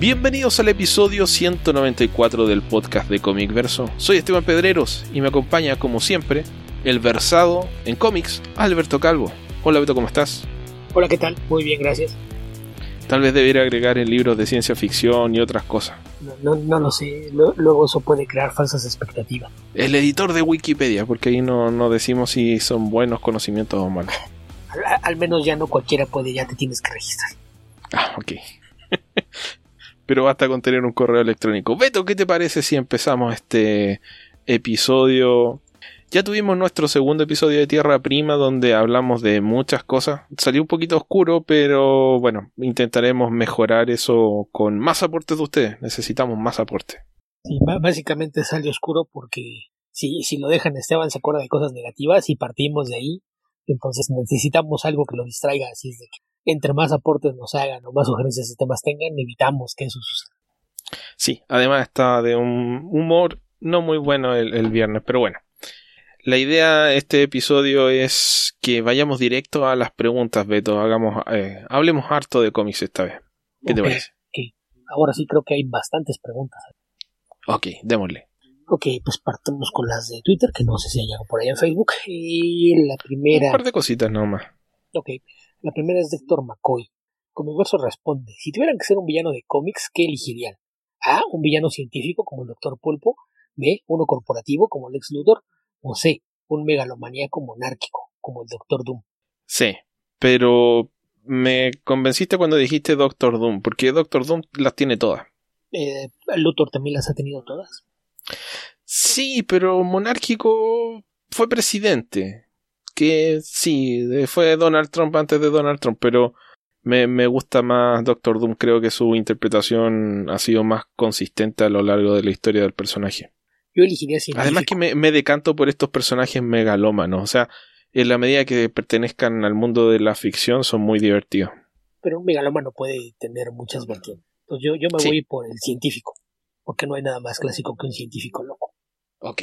Bienvenidos al episodio 194 del podcast de Comic Verso. Soy Esteban Pedreros y me acompaña, como siempre, el versado en cómics, Alberto Calvo. Hola Beto, ¿cómo estás? Hola, ¿qué tal? Muy bien, gracias. Tal vez debería agregar en libros de ciencia ficción y otras cosas. No, no, lo sé, luego eso puede crear falsas expectativas. El editor de Wikipedia, porque ahí no, no decimos si son buenos conocimientos o malos. Al, al menos ya no cualquiera puede, ya te tienes que registrar. Ah, ok. pero basta con tener un correo electrónico. Beto, ¿qué te parece si empezamos este episodio? Ya tuvimos nuestro segundo episodio de Tierra Prima donde hablamos de muchas cosas. Salió un poquito oscuro, pero bueno, intentaremos mejorar eso con más aportes de ustedes. Necesitamos más aportes. Sí, básicamente sale oscuro porque si, si lo dejan Esteban se acuerda de cosas negativas y partimos de ahí. Entonces necesitamos algo que lo distraiga. Así es de que entre más aportes nos hagan o más sugerencias de temas tengan, evitamos que eso suceda. Sí, además está de un humor no muy bueno el, viernes, pero bueno. La idea de este episodio es que vayamos directo a las preguntas, Beto. Hagamos, eh, hablemos harto de cómics esta vez. ¿Qué te parece? Ahora sí creo que hay bastantes preguntas. Ok, démosle. Ok, pues partamos con las de Twitter, que no sé si hay algo por ahí en Facebook. Y la primera. Un par de cositas nomás. Ok, la primera es de Héctor McCoy. verso responde, si tuvieran que ser un villano de cómics, ¿qué elegirían? A. Un villano científico como el Dr. Pulpo. B. Uno corporativo como Lex Luthor. O C. Un megalomaníaco monárquico como el Doctor Doom. Sí, pero me convenciste cuando dijiste Doctor Doom, porque Doctor Doom las tiene todas. Eh, Luthor también las ha tenido todas. Sí, pero monárquico fue presidente que sí, fue Donald Trump antes de Donald Trump, pero me, me, gusta más Doctor Doom. Creo que su interpretación ha sido más consistente a lo largo de la historia del personaje. Yo elegiría científico. Además que me, me, decanto por estos personajes megalómanos. O sea, en la medida que pertenezcan al mundo de la ficción son muy divertidos. Pero un megalómano puede tener muchas vertientes. Entonces yo, yo me voy por el científico. Porque no hay nada más clásico que un científico loco. Ok.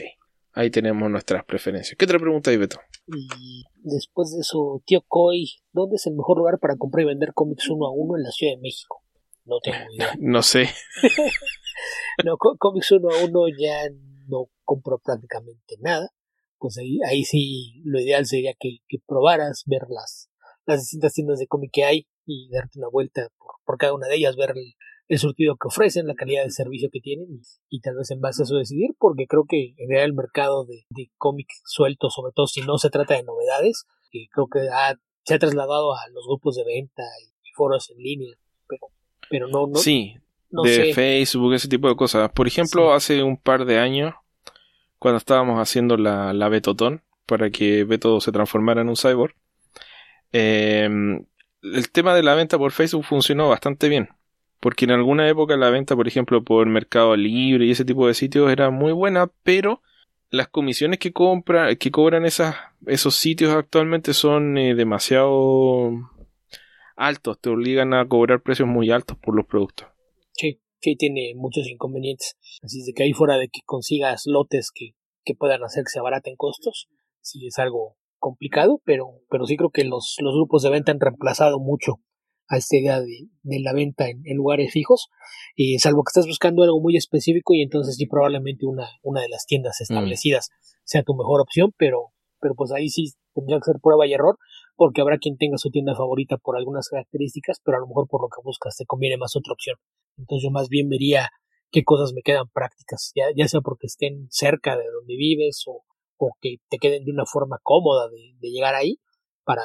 Ahí tenemos nuestras preferencias. ¿Qué otra pregunta hay, Beto? Y después de eso, tío Coy, ¿dónde es el mejor lugar para comprar y vender cómics uno a uno en la Ciudad de México? No tengo idea. no sé. no, cómics uno a uno ya no compro prácticamente nada. Pues ahí, ahí sí, lo ideal sería que, que probaras, ver las, las distintas tiendas de cómic que hay y darte una vuelta por, por cada una de ellas, ver el, el surtido que ofrecen, la calidad de servicio que tienen y, tal vez en base a eso decidir, porque creo que en realidad el mercado de, de cómics sueltos, sobre todo si no se trata de novedades, que creo que se ha trasladado a los grupos de venta y, foros en línea, pero, pero no, no. Sí, de Facebook, ese tipo de cosas. Por ejemplo, hace un par de años, cuando estábamos haciendo la, la Betotón, para que Beto se transformara en un cyborg, eh, el tema de la venta por Facebook funcionó bastante bien porque en alguna época la venta, por ejemplo, por Mercado Libre y ese tipo de sitios era muy buena, pero las comisiones que compra, que cobran esas, esos sitios actualmente son eh, demasiado altos, te obligan a cobrar precios muy altos por los productos. Sí, sí tiene muchos inconvenientes. Así de que ahí fuera de que consigas lotes que, que puedan hacer que se abaraten costos, sí es algo complicado, pero, pero sí creo que los, los grupos de venta han reemplazado mucho a esta idea de, la venta en, lugares fijos, eh, salvo que estás buscando algo muy específico y entonces sí probablemente una, una de las tiendas mm. establecidas sea tu mejor opción, pero, pero pues ahí sí tendría que ser prueba y error, porque habrá quien tenga su tienda favorita por algunas características, pero a lo mejor por lo que buscas te conviene más otra opción. Entonces yo más bien vería qué cosas me quedan prácticas, ya, ya sea porque estén cerca de donde vives o, o que te queden de una forma cómoda de, de llegar ahí para,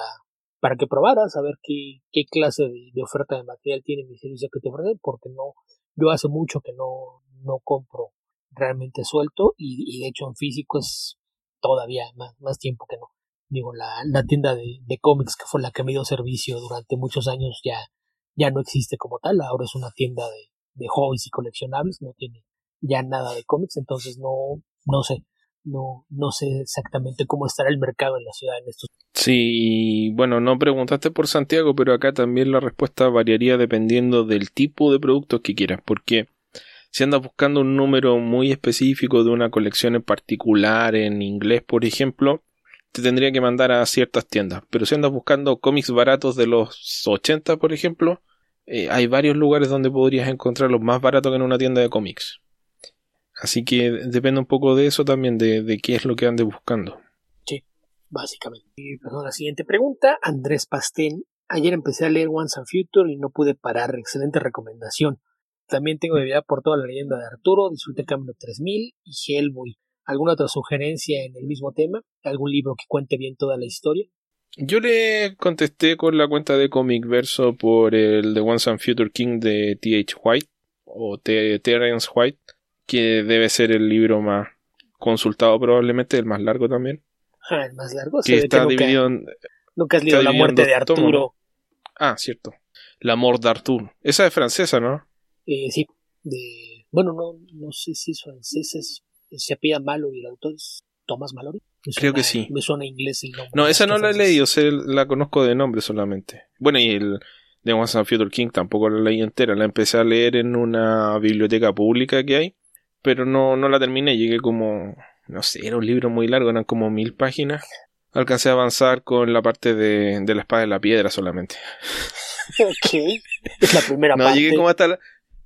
para que probaras a ver qué, qué clase de, oferta de material tiene mi servicio que te ofrecen, porque no, yo hace mucho que no, no compro realmente suelto y, de hecho en físico es todavía más, más tiempo que no. Digo, la, la tienda de, de, cómics que fue la que me dio servicio durante muchos años ya, ya no existe como tal, ahora es una tienda de, de hobbies y coleccionables, no tiene ya nada de cómics, entonces no, no sé, no, no sé exactamente cómo estará el mercado en la ciudad en estos. Sí, bueno, no preguntaste por Santiago, pero acá también la respuesta variaría dependiendo del tipo de productos que quieras, porque si andas buscando un número muy específico de una colección en particular en inglés, por ejemplo, te tendría que mandar a ciertas tiendas, pero si andas buscando cómics baratos de los 80, por ejemplo, eh, hay varios lugares donde podrías encontrarlos más barato que en una tienda de cómics. Así que depende un poco de eso también, de, de qué es lo que andes buscando. Sí, básicamente. Y perdón, la siguiente pregunta, Andrés Pastén. Ayer empecé a leer Once and Future y no pude parar. Excelente recomendación. También tengo debilidad por toda la leyenda de Arturo, disfruté Camino 3000 y Hellboy. ¿Alguna otra sugerencia en el mismo tema? ¿Algún libro que cuente bien toda la historia? Yo le contesté con la cuenta de Comic Verso por el The Once and Future King de T.H. White o Terence White, que debe ser el libro más consultado probablemente, el más largo también. Ah, el más largo. Que está dividido en... Nunca has leído La muerte de Arturo. Ah, cierto. La mort d'Arturo. Esa es francesa, ¿no? Eh, sí. De... Bueno, no, no sé si es francesa, se apellida Malo y el autor es Thomas Mallory. Creo que sí. Me suena inglés el nombre. No, esa no la he leído, la conozco de nombre solamente. Bueno, y el de Once and Future King tampoco la leí entera, la empecé a leer en una biblioteca pública que hay, pero no, no la terminé, llegué como, no sé, era un libro muy largo, eran como mil páginas. Alcancé a avanzar con la parte de, de la espada de la piedra solamente. Ok, es la primera no, parte. llegué como hasta la,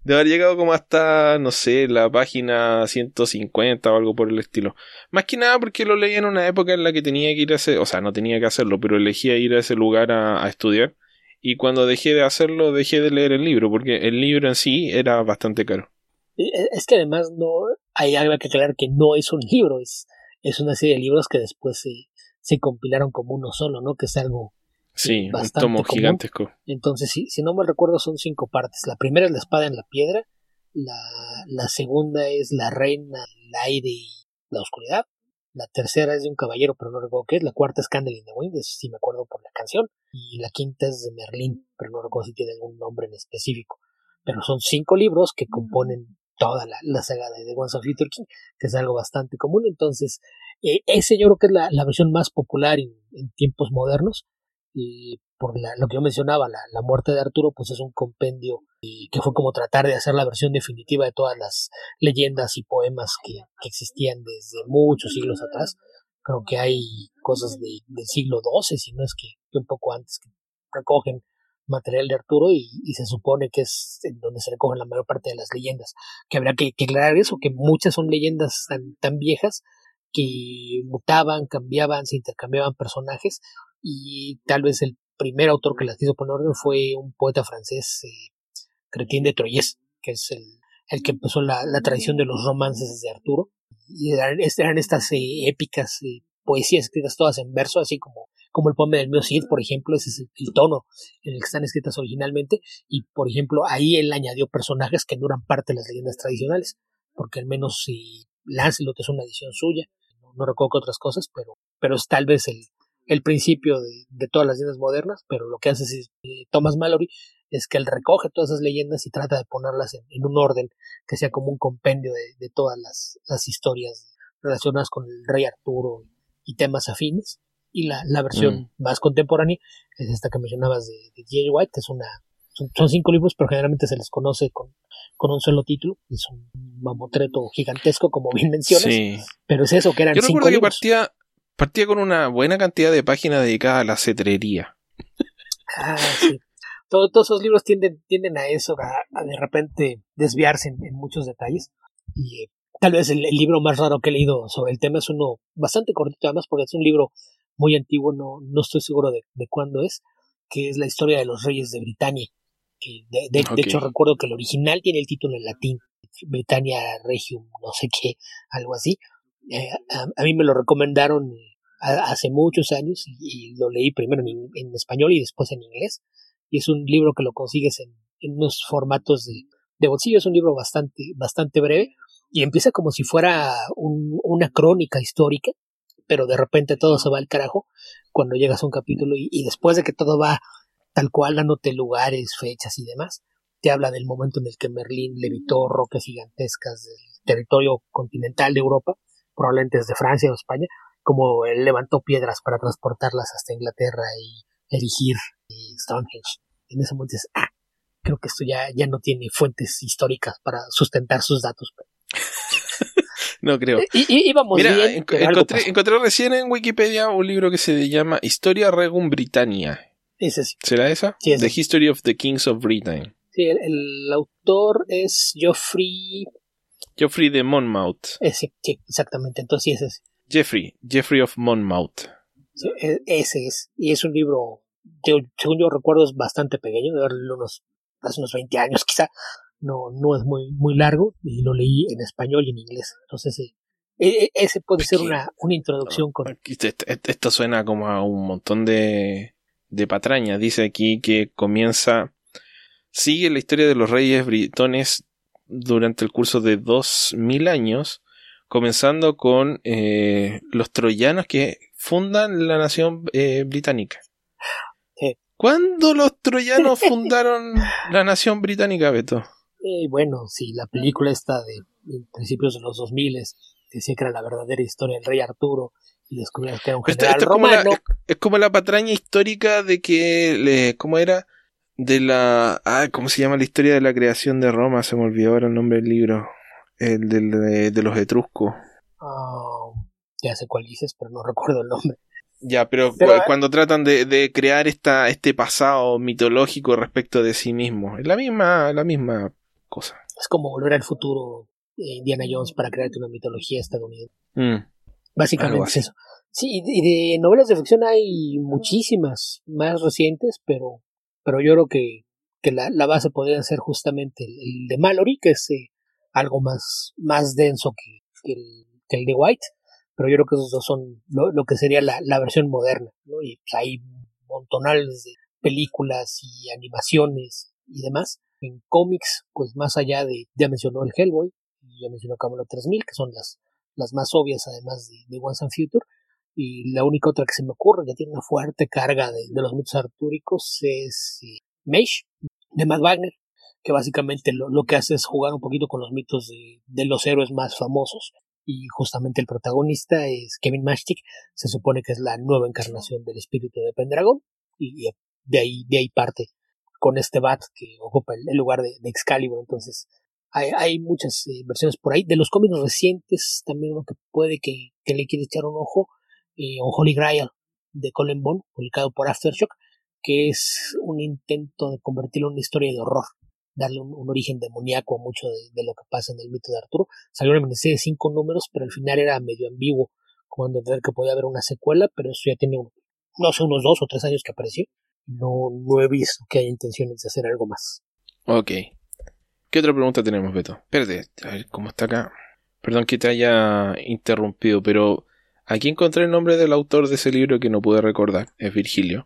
de haber llegado como hasta, no sé, la página 150 o algo por el estilo. Más que nada porque lo leí en una época en la que tenía que ir a hacer, o sea, no tenía que hacerlo, pero elegía ir a ese lugar a, estudiar. Y cuando dejé de hacerlo, dejé de leer el libro, porque el libro en sí era bastante caro. Es que además no hay algo que aclarar que no es un libro, es, es una serie de libros que después se, se compilaron como uno solo, ¿no? Que es algo Sí, un tomo gigantesco. Entonces, si, si no me recuerdo, son cinco partes. La primera es la espada en la piedra, la, la segunda es la reina, el aire y la oscuridad. La tercera es de un caballero, pero no recuerdo qué es. La cuarta es Candle in the Wind, si me acuerdo por la canción. Y la quinta es de Merlín, pero no recuerdo si tiene algún nombre en específico. Pero son cinco libros que componen toda la, la saga de The Once of Future King, que es algo bastante común. Entonces, eh, ese yo creo que es la, la versión más popular en, tiempos modernos y por lo que yo mencionaba, la, la, muerte de Arturo, pues es un compendio y que fue como tratar de hacer la versión definitiva de todas las leyendas y poemas que, existían desde muchos siglos atrás. Creo que hay cosas de, del siglo XII, si no es que, un poco antes, que recogen material de Arturo y, se supone que es en donde se recogen la mayor parte de las leyendas. Que habrá que, que aclarar eso, que muchas son leyendas tan, tan viejas que mutaban, cambiaban, se intercambiaban personajes y tal vez el primer autor que las hizo poner orden fue un poeta francés, eh, de Troyes, que es el, el que empezó la, tradición de los romances de Arturo. Y eran, eran estas eh, épicas eh, poesías escritas todas en verso, así como, como el poema del mío Cid, por ejemplo, ese es el, tono en el que están escritas originalmente. Y, por ejemplo, ahí él añadió personajes que no eran parte de las leyendas tradicionales, porque al menos si Lancelot es una edición suya, no, recuerdo otras cosas, pero, pero es tal vez el, el principio de, todas las leyendas modernas, pero lo que hace eh, Thomas Mallory es que él recoge todas esas leyendas y trata de ponerlas en, un orden que sea como un compendio de, de todas las, las, historias relacionadas con el rey Arturo y temas afines. Y la, la versión mm. más contemporánea es esta que mencionabas de, de J. White, que es una son, cinco libros, pero generalmente se les conoce con, con un solo título. Es un mamotreto gigantesco, como bien mencionas. Pero es eso, que eran Yo cinco libros. Que partía, partía con una buena cantidad de páginas dedicadas a la cetrería. Ah, sí. todos esos libros tienden, tienden a eso, a, de repente desviarse en, muchos detalles. Y eh, tal vez el, libro más raro que he leído sobre el tema es uno bastante cortito, además, porque es un libro muy antiguo, no, no estoy seguro de, de cuándo es, que es la historia de los reyes de Britania. Que de, de, hecho, recuerdo que el original tiene el título en latín, Britannia Regium, no sé qué, algo así. Eh, a, mí me lo recomendaron hace muchos años y, lo leí primero en, español y después en inglés. Y es un libro que lo consigues en, unos formatos de, de, bolsillo. Es un libro bastante, bastante breve y empieza como si fuera una crónica histórica, pero de repente todo se va al carajo cuando llegas a un capítulo y, y después de que todo va tal cual, dándote lugares, fechas y demás, te habla del momento en el que Merlín levitó rocas gigantescas del territorio continental de Europa probablemente desde Francia o España, como él levantó piedras para transportarlas hasta Inglaterra y erigir Stonehenge. En ese momento dices, ah, creo que esto ya, ya no tiene fuentes históricas para sustentar sus datos. No creo. Y, íbamos bien, encontré, encontré, recién en Wikipedia un libro que se llama Historia Regum Britannia. Ese sí. ¿Será esa? Sí, esa. The History of the Kings of Britain. Sí, el, el autor es Geoffrey. Geoffrey de Monmouth. eh, sí, sí, exactamente. Entonces sí, ese es. Jeffrey. Jeffrey of Monmouth. Sí, e- ese es. Y es un libro según yo recuerdo, es bastante pequeño, de unos, hace unos 20 años quizá. No, no es muy, muy largo y lo leí en español y en inglés. Entonces, eh, e- e- ese puede ser una, una introducción con... Esto, suena como a un montón de, de patrañas. Dice aquí que comienza. Sigue la historia de los reyes britones durante el curso de 2000 años, comenzando con eh, los troyanos que fundan la nación eh, británica. ¿Cuándo los troyanos fundaron la nación británica, Beto? Eh, bueno, sí, la película esta de, de principios de los 2000 decía que era la verdadera historia del rey Arturo y descubrieron que era un Esto- general es, como la, romano. es, es como la patraña histórica de que, le- ¿cómo era? De la, ah, ¿cómo se llama la historia de la creación de Roma? Se me olvidó ahora el nombre del libro. El del- de, de los etruscos. Ah, ya sé cuál dices, pero no recuerdo el nombre. Ya, pero, Pero, cu- cuando tratan de, de crear esta, este pasado mitológico respecto de sí mismo, es la misma, la misma cosa. Es como volver al futuro eh, Indiana Jones para crearte una mitología estadounidense. Mm. Básicamente es eso. Sí, y de novelas de ficción hay muchísimas más recientes, pero, pero yo creo que, que la, la base podría ser justamente el, el de Mallory, que es eh, algo más, más denso que, que el, que el de White, pero yo creo que esos dos son lo, lo que sería la, la versión moderna, ¿no? Y pues, hay montonales de películas y animaciones y demás. En cómics, pues más allá de, ya mencionó el Hellboy, y ya mencionó Camelot 3000, que son las, las más obvias además de, de Once and Future, y la única otra que se me ocurre que tiene una fuerte carga de, de los mitos artúricos es eh, Mage, de Matt Wagner, que básicamente lo, lo que hace es jugar un poquito con los mitos de, los héroes más famosos, y justamente el protagonista es Kevin Mashtik, se supone que es la nueva encarnación del espíritu de Pendragon, y de ahí, de ahí parte con este bat que ocupa el, lugar de, Excalibur, entonces hay, muchas eh, versiones por ahí. De los cómics recientes, también uno que puede que, que le quiera echar un ojo, eh, un Holy Grail de Colin Bond, publicado por Aftershock, que es un intento de convertirlo en una historia de horror, darle un, origen demoníaco a mucho de, lo que pasa en el mito de Arturo. Salió una miniserie de cinco números, pero al final era medio ambiguo, como entender que podía haber una secuela, pero eso ya tiene, no sé, unos dos o tres años que apareció. No, no he visto que haya intenciones de hacer algo más. Ok. ¿Qué otra pregunta tenemos, Beto? Espérate, a ver cómo está acá. Perdón que te haya interrumpido, pero aquí encontré el nombre del autor de ese libro que no pude recordar. Es Virgilio.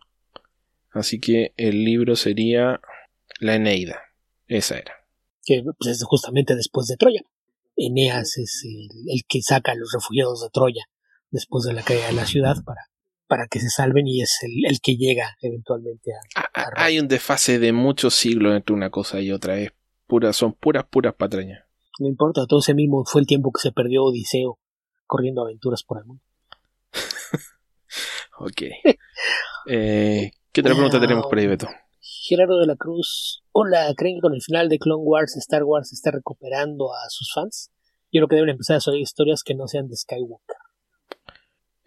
Así que el libro sería La Eneida. Esa era. Que pues, es justamente después de Troya. Eneas es el, el, que saca a los refugiados de Troya después de la caída de la ciudad para, para que se salven y es el, el que llega eventualmente a, a, a Hay un desfase de muchos siglos entre una cosa y otra. Es pura, son puras, puras patrañas. No importa, todo ese mismo fue el tiempo que se perdió Odiseo corriendo aventuras por el mundo. ok. eh, ¿Qué otra pregunta tenemos por ahí, Beto? Gerardo de la Cruz, hola, ¿creen que con el final de Clone Wars Star Wars está recuperando a sus fans? Yo creo que deben empezar a hacer historias que no sean de Skywalker.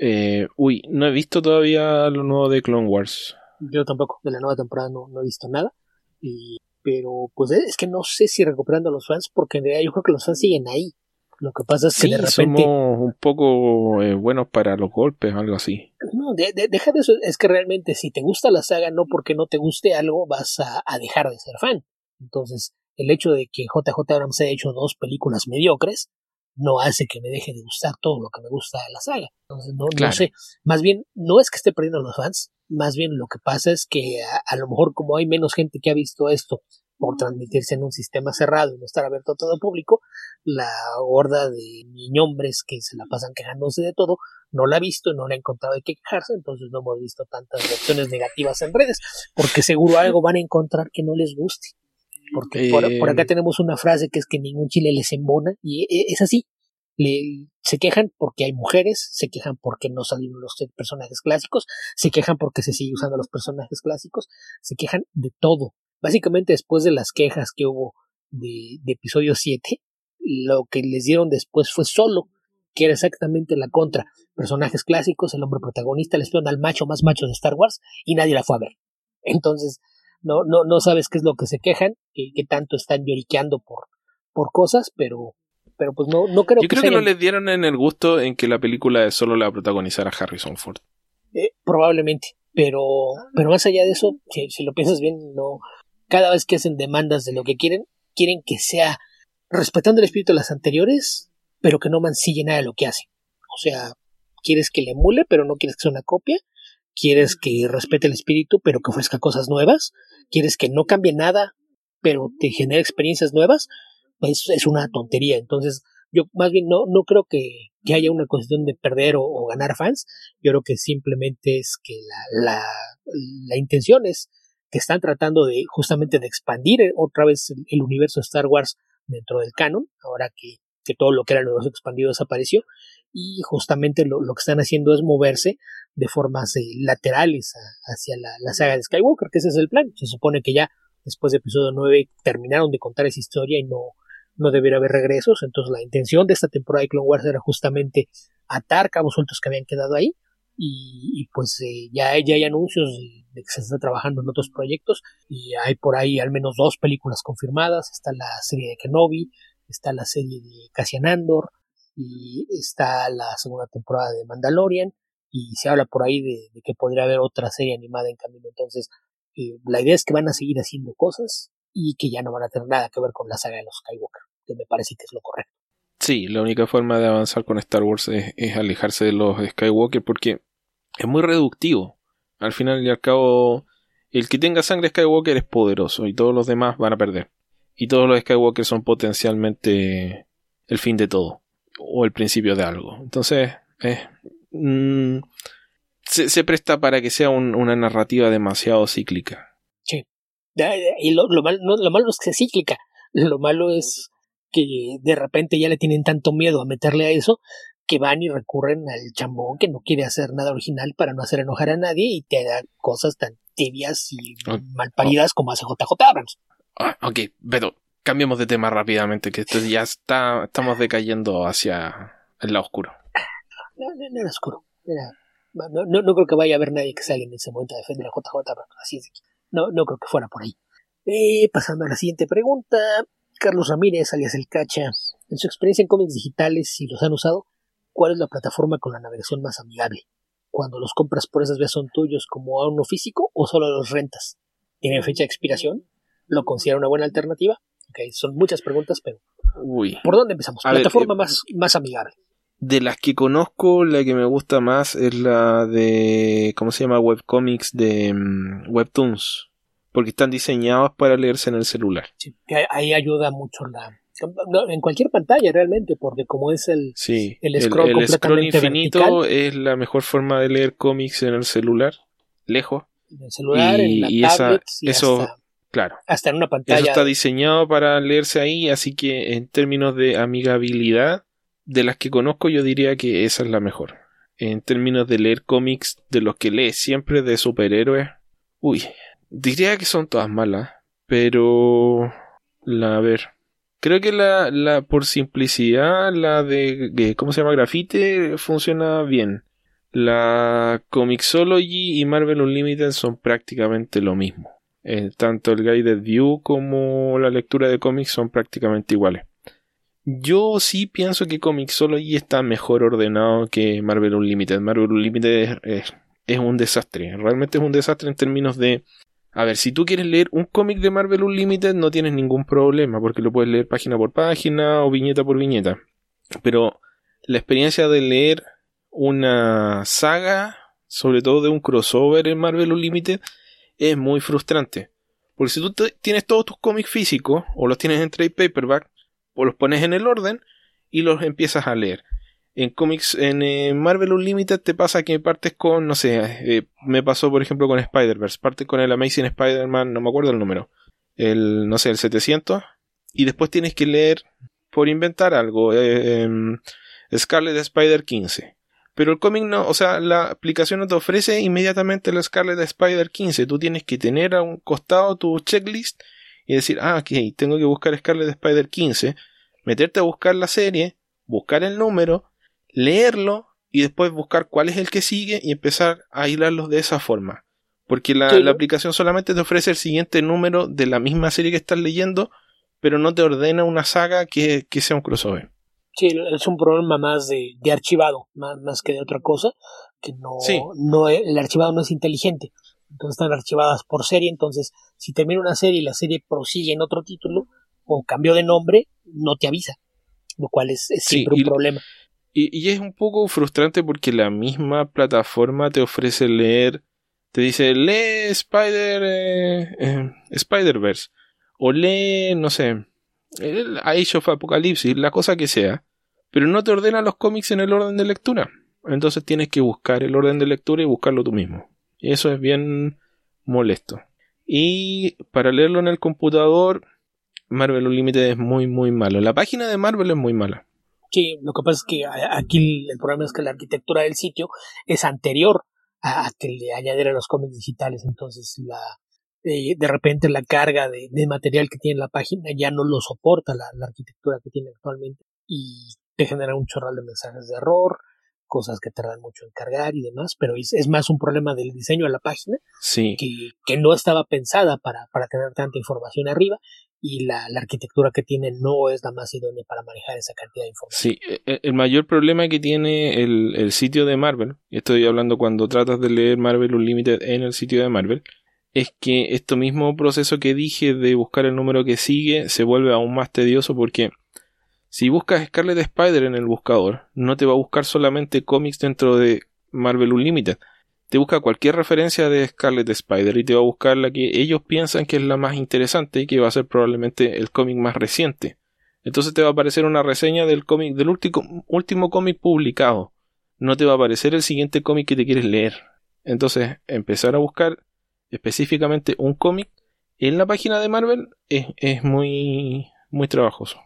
Eh, uy, no he visto todavía lo nuevo de Clone Wars. Yo tampoco, de la nueva temporada no, no he visto nada. Y, pero pues es que no sé si recuperando a los fans, porque en realidad yo creo que los fans siguen ahí. Lo que pasa es que sí, de repente. Somos un poco eh, buenos para los golpes, algo así. No, de, de, deja de eso. Es que realmente, si te gusta la saga, no porque no te guste algo, vas a, a dejar de ser fan. Entonces, el hecho de que JJ Abrams haya hecho dos películas mediocres no hace que me deje de gustar todo lo que me gusta de la saga. Entonces, no, claro. no sé. Más bien, no es que esté perdiendo a los fans. Más bien, lo que pasa es que a, a lo mejor, como hay menos gente que ha visto esto por transmitirse en un sistema cerrado y no estar abierto a todo el público, la horda de niñombres que se la pasan quejándose de todo no la ha visto, no la ha encontrado de qué quejarse, entonces no hemos visto tantas reacciones negativas en redes, porque seguro algo van a encontrar que no les guste. Porque por, acá tenemos una frase que es que ningún chile les embona, y es así. Le, se quejan porque hay mujeres, se quejan porque no salieron los personajes clásicos, se quejan porque se sigue usando los personajes clásicos, se quejan de todo. Básicamente después de las quejas que hubo de, de episodio 7, lo que les dieron después fue solo, que era exactamente la contra. Personajes clásicos, el hombre protagonista, el espion al macho más macho de Star Wars, y nadie la fue a ver. Entonces, no, no, no sabes qué es lo que se quejan, qué, tanto están lloriqueando por, por cosas, pero, pero pues no, no creo Yo creo que no les dieron en el gusto en que la película solo la protagonizara Harrison Ford. Eh, probablemente, pero, pero más allá de eso, si, si lo piensas bien, no, cada vez que hacen demandas de lo que quieren, quieren que sea respetando el espíritu de las anteriores, pero que no mancille nada de lo que hacen. O sea, quieres que le emule, pero no quieres que sea una copia. Quieres que respete el espíritu, pero que ofrezca cosas nuevas. Quieres que no cambie nada, pero te genere experiencias nuevas. Pues es una tontería. Entonces, yo más bien no, no creo que, haya una cuestión de perder o, ganar fans. Yo creo que simplemente es que la, la, la intención es que están tratando de justamente de expandir otra vez el, universo de Star Wars dentro del canon, ahora que, que todo lo que era el universo expandido desapareció, y justamente lo, que están haciendo es moverse de formas eh, laterales hacia la, saga de Skywalker, que ese es el plan. Se supone que ya después de episodio 9 terminaron de contar esa historia y no, no debería haber regresos, entonces la intención de esta temporada de Clone Wars era justamente atar cabos sueltos que habían quedado ahí y, pues eh, ya, ya, hay anuncios de, que se está trabajando en otros proyectos y hay por ahí al menos dos películas confirmadas, está la serie de Kenobi, está la serie de Cassian Andor y está la segunda temporada de Mandalorian y se habla por ahí de, que podría haber otra serie animada en camino, entonces eh, la idea es que van a seguir haciendo cosas y que ya no van a tener nada que ver con la saga de los Skywalker, que me parece que es lo correcto. Sí, la única forma de avanzar con Star Wars es, alejarse de los Skywalker porque es muy reductivo. Al final y al cabo, el que tenga sangre Skywalker es poderoso y todos los demás van a perder. Y todos los Skywalker son potencialmente el fin de todo o el principio de algo. Entonces, mm, se, presta para que sea una narrativa demasiado cíclica. Sí. Y lo, lo, lo malo es que es cíclica. Lo malo es que de repente ya le tienen tanto miedo a meterle a eso que van y recurren al chambón que no quiere hacer nada original para no hacer enojar a nadie y te da cosas tan tibias y malparidas como hace JJ Abrams. Ah, ok, pero cambiemos de tema rápidamente, que esto ya está, estamos decayendo hacia el lado oscuro. No, no, era oscuro. no, no, creo que vaya a haber nadie que salga en ese momento a defender a JJ. Así es. No, no creo que fuera por ahí. Eh, pasando a la siguiente pregunta. Carlos Ramírez, alias El Cacha, en su experiencia en cómics digitales, si los han usado, ¿cuál es la plataforma con la navegación más amigable? Cuando los compras por esas vías son tuyos como a uno físico o solo los rentas? ¿Tienen fecha de expiración? ¿Lo considera una buena alternativa? Okay, son muchas preguntas, pero Uy. ¿por dónde empezamos? plataforma eh, más, más amigable. De las que conozco, la que me gusta más es la de, ¿cómo se llama? Webcomics de mm, Webtoons porque están diseñados para leerse en el celular. Sí, ahí ayuda mucho la en cualquier pantalla realmente, porque como es el, sí, el scroll, el, scroll infinito es la mejor forma de leer cómics en el celular, lejos. En el celular, y, en la tablet, eso, claro. Hasta en una pantalla. Eso está diseñado para leerse ahí, así que en términos de amigabilidad, de las que conozco, yo diría que esa es la mejor. En términos de leer cómics, de los que lees siempre de superhéroes, uy, Diría que son todas malas, pero... La, a ver. Creo que la, la por simplicidad, la de, ¿cómo se llama? Grafite funciona bien. La Comixology y Marvel Unlimited son prácticamente lo mismo. Eh, tanto el Guided View como la lectura de cómics son prácticamente iguales. Yo sí pienso que Comixology está mejor ordenado que Marvel Unlimited. Marvel Unlimited es un desastre. Realmente es un desastre en términos de a ver, si tú quieres leer un cómic de Marvel Unlimited no tienes ningún problema porque lo puedes leer página por página o viñeta por viñeta. Pero la experiencia de leer una saga, sobre todo de un crossover en Marvel Unlimited, es muy frustrante. Porque si tú tienes todos tus cómics físicos o los tienes en trade paperback, o los pones en el orden y los empiezas a leer. En cómics, en eh, Marvel Unlimited te pasa que partes con, no sé, eh, me pasó por ejemplo con Spider-Verse, partes con el Amazing Spider-Man, no me acuerdo el número, el, no sé, el 700, y después tienes que leer, por inventar algo, eh, em, Scarlet Spider 15. Pero el cómic no, o sea, la aplicación no te ofrece inmediatamente el Scarlet Spider 15. Tú tienes que tener a un costado tu checklist y decir, ah, ok, tengo que buscar Scarlet Spider 15, meterte a buscar la serie, buscar el número, leerlo y después buscar cuál es el que sigue y empezar a hilarlos de esa forma. Porque la, la, aplicación solamente te ofrece el siguiente número de la misma serie que estás leyendo, pero no te ordena una saga que, que sea un crossover. Sí, es un problema más de, de archivado, más, más, que de otra cosa, que no, no el archivado no es inteligente. Entonces están archivadas por serie, entonces si termina una serie y la serie prosigue en otro título o cambió de nombre, no te avisa, lo cual es, siempre un problema. Y, y, es un poco frustrante porque la misma plataforma te ofrece leer, te dice lee Spider eh, eh, Spider-Verse o lee, no sé, el Age of Apocalypse, la cosa que sea, pero no te ordena los cómics en el orden de lectura. Entonces tienes que buscar el orden de lectura y buscarlo tú mismo. Y eso es bien molesto. Y para leerlo en el computador, Marvel Unlimited es muy, muy malo. La página de Marvel es muy mala. Sí, lo que pasa es que aquí el problema es que la arquitectura del sitio es anterior a, que le añadieran los cómics digitales. Entonces la, eh, de repente la carga de, material que tiene la página ya no lo soporta la, la arquitectura que tiene actualmente y te genera un chorral de mensajes de error, cosas que tardan mucho en cargar y demás, pero es, más un problema del diseño de la página sí. que, que, no estaba pensada para, para tener tanta información arriba y la, la, arquitectura que tiene no es la más idónea para manejar esa cantidad de información. Sí, e, e, el mayor problema que tiene el, el sitio de Marvel, y estoy hablando cuando tratas de leer Marvel Unlimited en el sitio de Marvel, es que este mismo proceso que dije de buscar el número que sigue se vuelve aún más tedioso porque si buscas Scarlet Spider en el buscador, no te va a buscar solamente cómics dentro de Marvel Unlimited. Te busca cualquier referencia de Scarlet Spider y te va a buscar la que ellos piensan que es la más interesante y que va a ser probablemente el cómic más reciente. Entonces te va a aparecer una reseña del cómic, del último, último cómic publicado. No te va a aparecer el siguiente cómic que te quieres leer. Entonces, empezar a buscar específicamente un cómic en la página de Marvel es, es muy, muy trabajoso.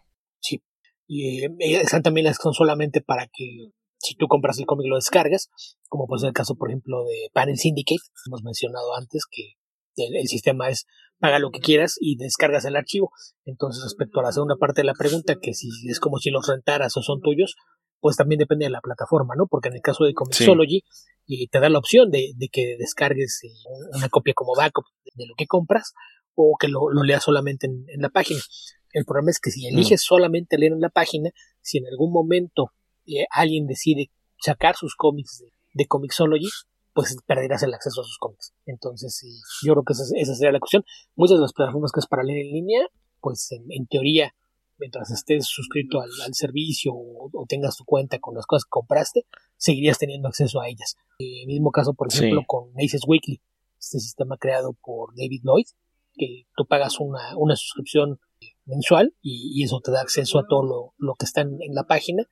Y eh, están también las que son solamente para que si tú compras el cómic lo descargas, como puede ser el caso, por ejemplo, de Panel Syndicate, hemos mencionado antes que el, sistema es paga lo que quieras y descargas el archivo. Entonces, respecto a la segunda parte de la pregunta, que si es como si los rentaras o son tuyos, pues también depende de la plataforma, ¿no? Porque en el caso de Comixology y te da la opción de, que descargues eh, una copia como backup de, lo que compras o que lo, leas solamente en, la página. El problema es que si eliges mm. solamente leer en la página, si en algún momento eh, alguien decide sacar sus cómics de, de Comixology, pues perderás el acceso a sus cómics. Entonces, yo creo que esa, sería la cuestión. Muchas de las plataformas que es para leer en línea, pues en, teoría, mientras estés suscrito al, servicio o, tengas tu cuenta con las cosas que compraste, seguirías teniendo acceso a ellas. En el mismo caso, por ejemplo, con Aces Weekly, este sistema creado por David Lloyd, que tú pagas una, una suscripción mensual y, eso te da acceso a todo lo, que está en, la página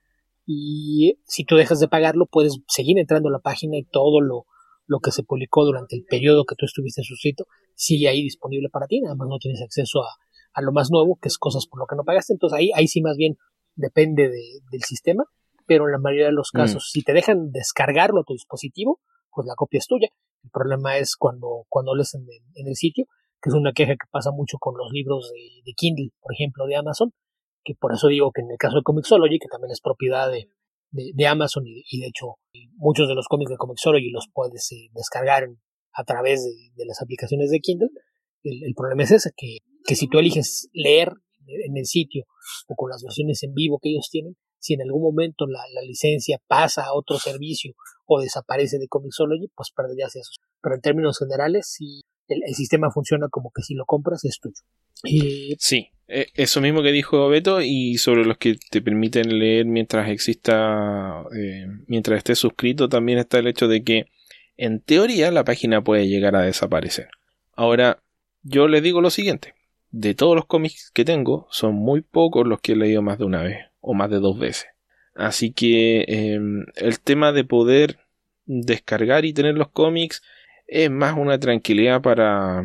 y si tú dejas de pagarlo puedes seguir entrando a la página y todo lo, lo que se publicó durante el periodo que tú estuviste suscrito sigue ahí disponible para ti, nada más no tienes acceso a, a lo más nuevo, que es cosas por lo que no pagaste, entonces ahí, ahí sí más bien depende del sistema, pero en la mayoría de los mm. casos, si te dejan descargarlo a tu dispositivo, pues la copia es tuya. El problema es cuando, cuando lees en en el sitio, que es una queja que pasa mucho con los libros de, Kindle, por ejemplo, de Amazon, que por eso digo que en el caso de Comixology, que también es propiedad de, Amazon y, de hecho muchos de los cómics de Comixology los puedes eh, descargar a través de, las aplicaciones de Kindle, el, problema es ese, que, que si tú eliges leer en el sitio o con las versiones en vivo que ellos tienen, si en algún momento la, la, licencia pasa a otro servicio o desaparece de Comixology, pues perderías eso. Pero en términos generales, si el, sistema funciona como que si lo compras es tuyo. Sí, e, eso mismo que dijo Beto y sobre los que te permiten leer mientras exista, eh, mientras estés suscrito, también está el hecho de que en teoría la página puede llegar a desaparecer. Ahora, yo les digo lo siguiente, de todos los cómics que tengo, son muy pocos los que he leído más de una vez o más de dos veces. Así que em, el tema de poder descargar y tener los cómics es más una tranquilidad para,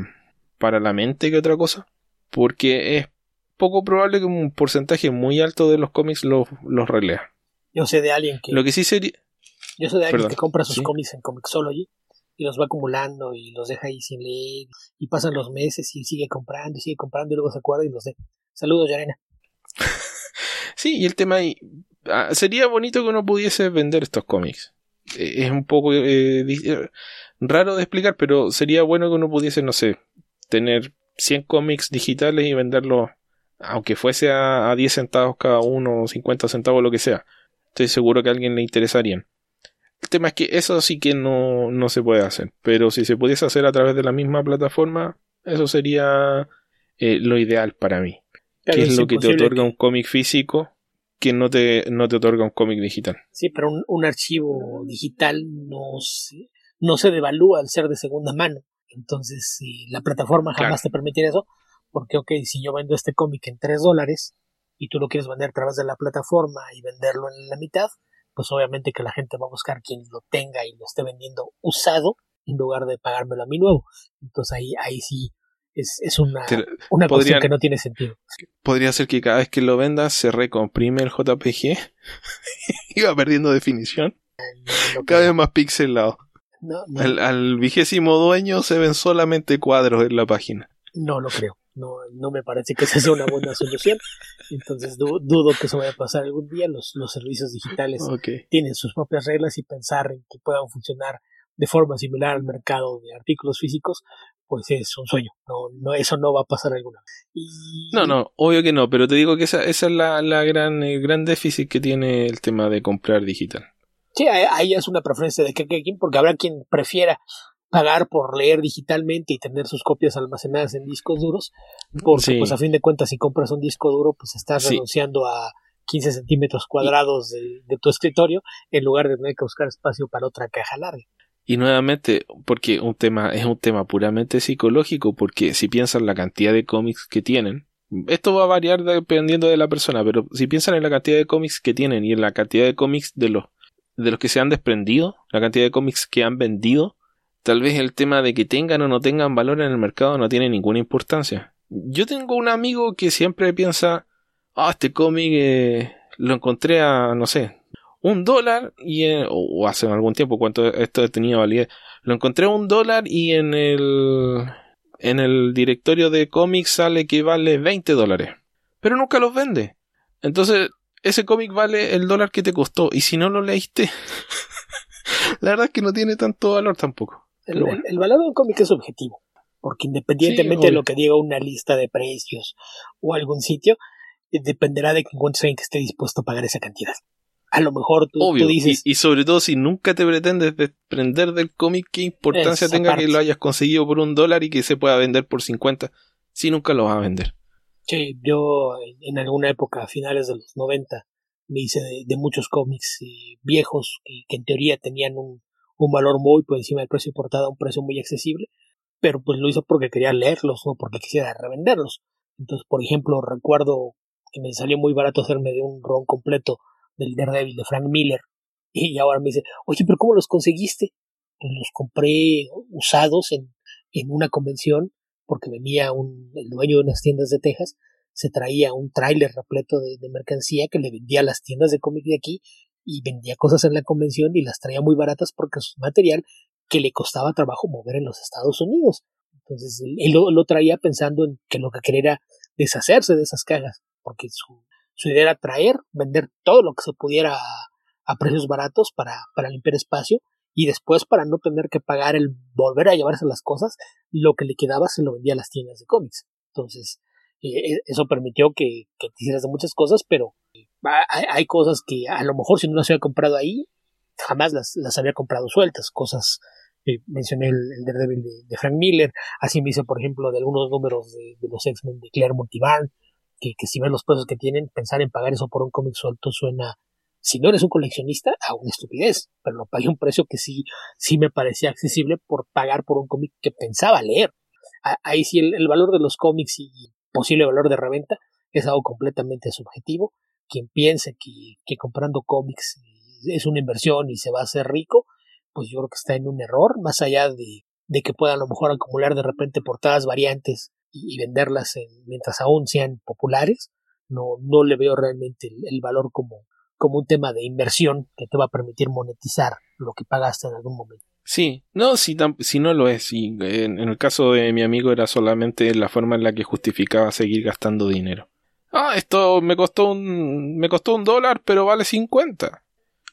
para la mente que otra cosa. Porque es poco probable que un porcentaje muy alto de los cómics los, los relea. Yo sé de alguien que. Lo que sí sería. Yo sé de alguien que compra sus cómics en Comixology y los va acumulando y los deja ahí sin leer y pasan los meses y sigue comprando y sigue comprando y luego se acuerda y los deja. Saludos, Yarena. sí, y el tema ahí. Ah, sería bonito que uno pudiese vender estos cómics. Eh, es un poco. Eh, raro de explicar, pero sería bueno que uno pudiese, no sé, tener 100 cómics digitales y venderlos, aunque fuese a, a 10 centavos cada uno, 50 centavos, lo que sea. Estoy seguro que a alguien le interesarían. El tema es que eso sí que no, no se puede hacer, pero si se pudiese hacer a través de la misma plataforma, eso sería eh, lo ideal para mí. ¿Qué es, lo que te otorga un cómic físico que no te, no te otorga un cómic digital? Sí, pero un, archivo digital no se, no se devalúa al ser de segunda mano. Entonces, la plataforma jamás te permite eso, porque, ok, si yo vendo este cómic en 3 dólares y tú lo quieres vender a través de la plataforma y venderlo en la mitad, pues obviamente que la gente va a buscar quien lo tenga y lo esté vendiendo usado en lugar de pagármelo a mí nuevo. Entonces ahí, ahí sí es, es una, una cuestión que no tiene sentido. Podría ser que cada vez que lo vendas se recomprime el JPG y va perdiendo definición. cada vez más pixelado. Al, al vigésimo dueño se ven solamente cuadros en la página. No lo creo. No, no me parece que esa sea una buena solución. Entonces dudo que eso vaya a pasar algún día. Los, los servicios digitales tienen sus propias reglas y pensar en que puedan funcionar de forma similar al mercado de artículos físicos, pues es un sueño. No, no, eso no va a pasar alguna vez. No, no, obvio que no, pero te digo que esa, esa es la, la gran, el gran déficit que tiene el tema de comprar digital. Sí, ahí es una preferencia de que, porque habrá quien prefiera pagar por leer digitalmente y tener sus copias almacenadas en discos duros, porque pues a fin de cuentas si compras un disco duro pues estás renunciando a 15 centímetros cuadrados de, tu escritorio en lugar de tener que buscar espacio para otra caja larga. Y nuevamente, porque un tema es un tema puramente psicológico, porque si piensan la cantidad de cómics que tienen, esto va a variar dependiendo de la persona, pero si piensan en la cantidad de cómics que tienen y en la cantidad de cómics de los de los que se han desprendido, la cantidad de cómics que han vendido, Tal vez el tema de que tengan o no tengan valor en el mercado no tiene ninguna importancia. Yo tengo un amigo que siempre piensa, ah, este cómic eh, lo encontré a, no sé, un dólar y o hace algún tiempo cuánto esto tenía validez, lo encontré a un dólar y en el en el directorio de cómics sale que vale 20 dólares, pero nunca los vende. Entonces, ese cómic vale el dólar que te costó y si no lo leíste, la verdad es que no tiene tanto valor tampoco. El, valor de un cómic es objetivo, porque independientemente de lo que diga una lista de precios o algún sitio, eh, dependerá de que encuentres alguien que esté dispuesto a pagar esa cantidad. A lo mejor tú, dices. Y, sobre todo si nunca te pretendes desprender del cómic, ¿qué importancia tenga que lo hayas conseguido por un dólar y que se pueda vender por 50? Si nunca lo vas a vender. Sí, yo en alguna época, a finales de los 90, me hice de, muchos cómics viejos que, en teoría tenían un, un valor muy por encima del precio portada un precio muy accesible, pero pues lo hizo porque quería leerlos, no porque quisiera revenderlos. Entonces, por ejemplo, recuerdo que me salió muy barato hacerme de un ron completo del Daredevil de Frank Miller. Y ahora me dice, oye, pero ¿cómo los conseguiste? Pues los compré usados en, en una convención porque venía un, el dueño de unas tiendas de Texas, se traía un tráiler repleto de, mercancía que le vendía a las tiendas de cómic de aquí y vendía cosas en la convención y las traía muy baratas porque es material que le costaba trabajo mover en los Estados Unidos. Entonces él lo, traía pensando en que lo que quería era deshacerse de esas cajas, porque su, su idea era traer, vender todo lo que se pudiera a, precios baratos para, para limpiar espacio y después para no tener que pagar el volver a llevarse las cosas, lo que le quedaba se lo vendía a las tiendas de cómics. Entonces, eh, eso permitió que, que te hicieras de muchas cosas, pero hay, cosas que a lo mejor si no las había comprado ahí, jamás las, las había comprado sueltas, cosas eh, mencioné el, el Daredevil de, Frank Miller, así me hice por ejemplo de algunos números de, los X-Men de Claire Multivan, que, que si ves los precios que tienen, pensar en pagar eso por un cómic suelto suena, si no eres un coleccionista, a una estupidez, pero lo pagué un precio que sí, sí me parecía accesible por pagar por un cómic que pensaba leer. Ahí sí el, valor de los cómics y posible valor de reventa es algo completamente subjetivo quien piense que, comprando cómics es una inversión y se va a hacer rico, pues yo creo que está en un error, más allá de, de que puedan a lo mejor acumular de repente portadas variantes y, venderlas mientras aún sean populares, no, no le veo realmente el, valor como, como un tema de inversión que te va a permitir monetizar lo que pagaste en algún momento. Sí, no, si, si no lo es, en, en, el caso de mi amigo era solamente la forma en la que justificaba seguir gastando dinero. Ah, esto me costó un, me costó un dólar, pero vale 50.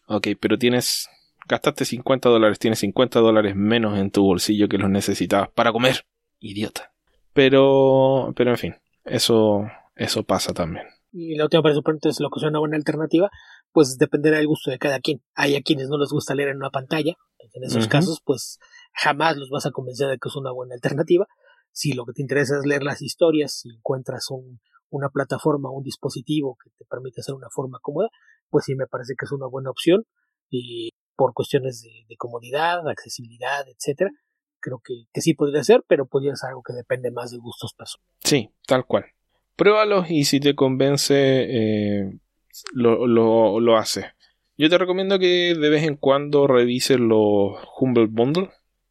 Ok, pero tienes gastaste 50 dólares, tienes 50 dólares menos en tu bolsillo que los necesitabas para comer. Idiota. Pero, pero en fin, eso, eso pasa también. Y la última pregunta es lo que es una buena alternativa, pues dependerá del gusto de cada quien. Hay a quienes no les gusta leer en una pantalla, en esos casos, pues jamás los vas a convencer de que es una buena alternativa. Si lo que te interesa es leer las historias, si encuentras un, una plataforma, un dispositivo que te permite hacer una forma cómoda, pues sí me parece que es una buena opción y por cuestiones de, comodidad, accesibilidad, etcétera, creo que, que, sí podría ser, pero podría ser algo que depende más de gustos personales. Sí, tal cual. Pruébalos y si te convence, eh, lo, lo, lo haces. Yo te recomiendo que de vez en cuando revises los Humble Bundle.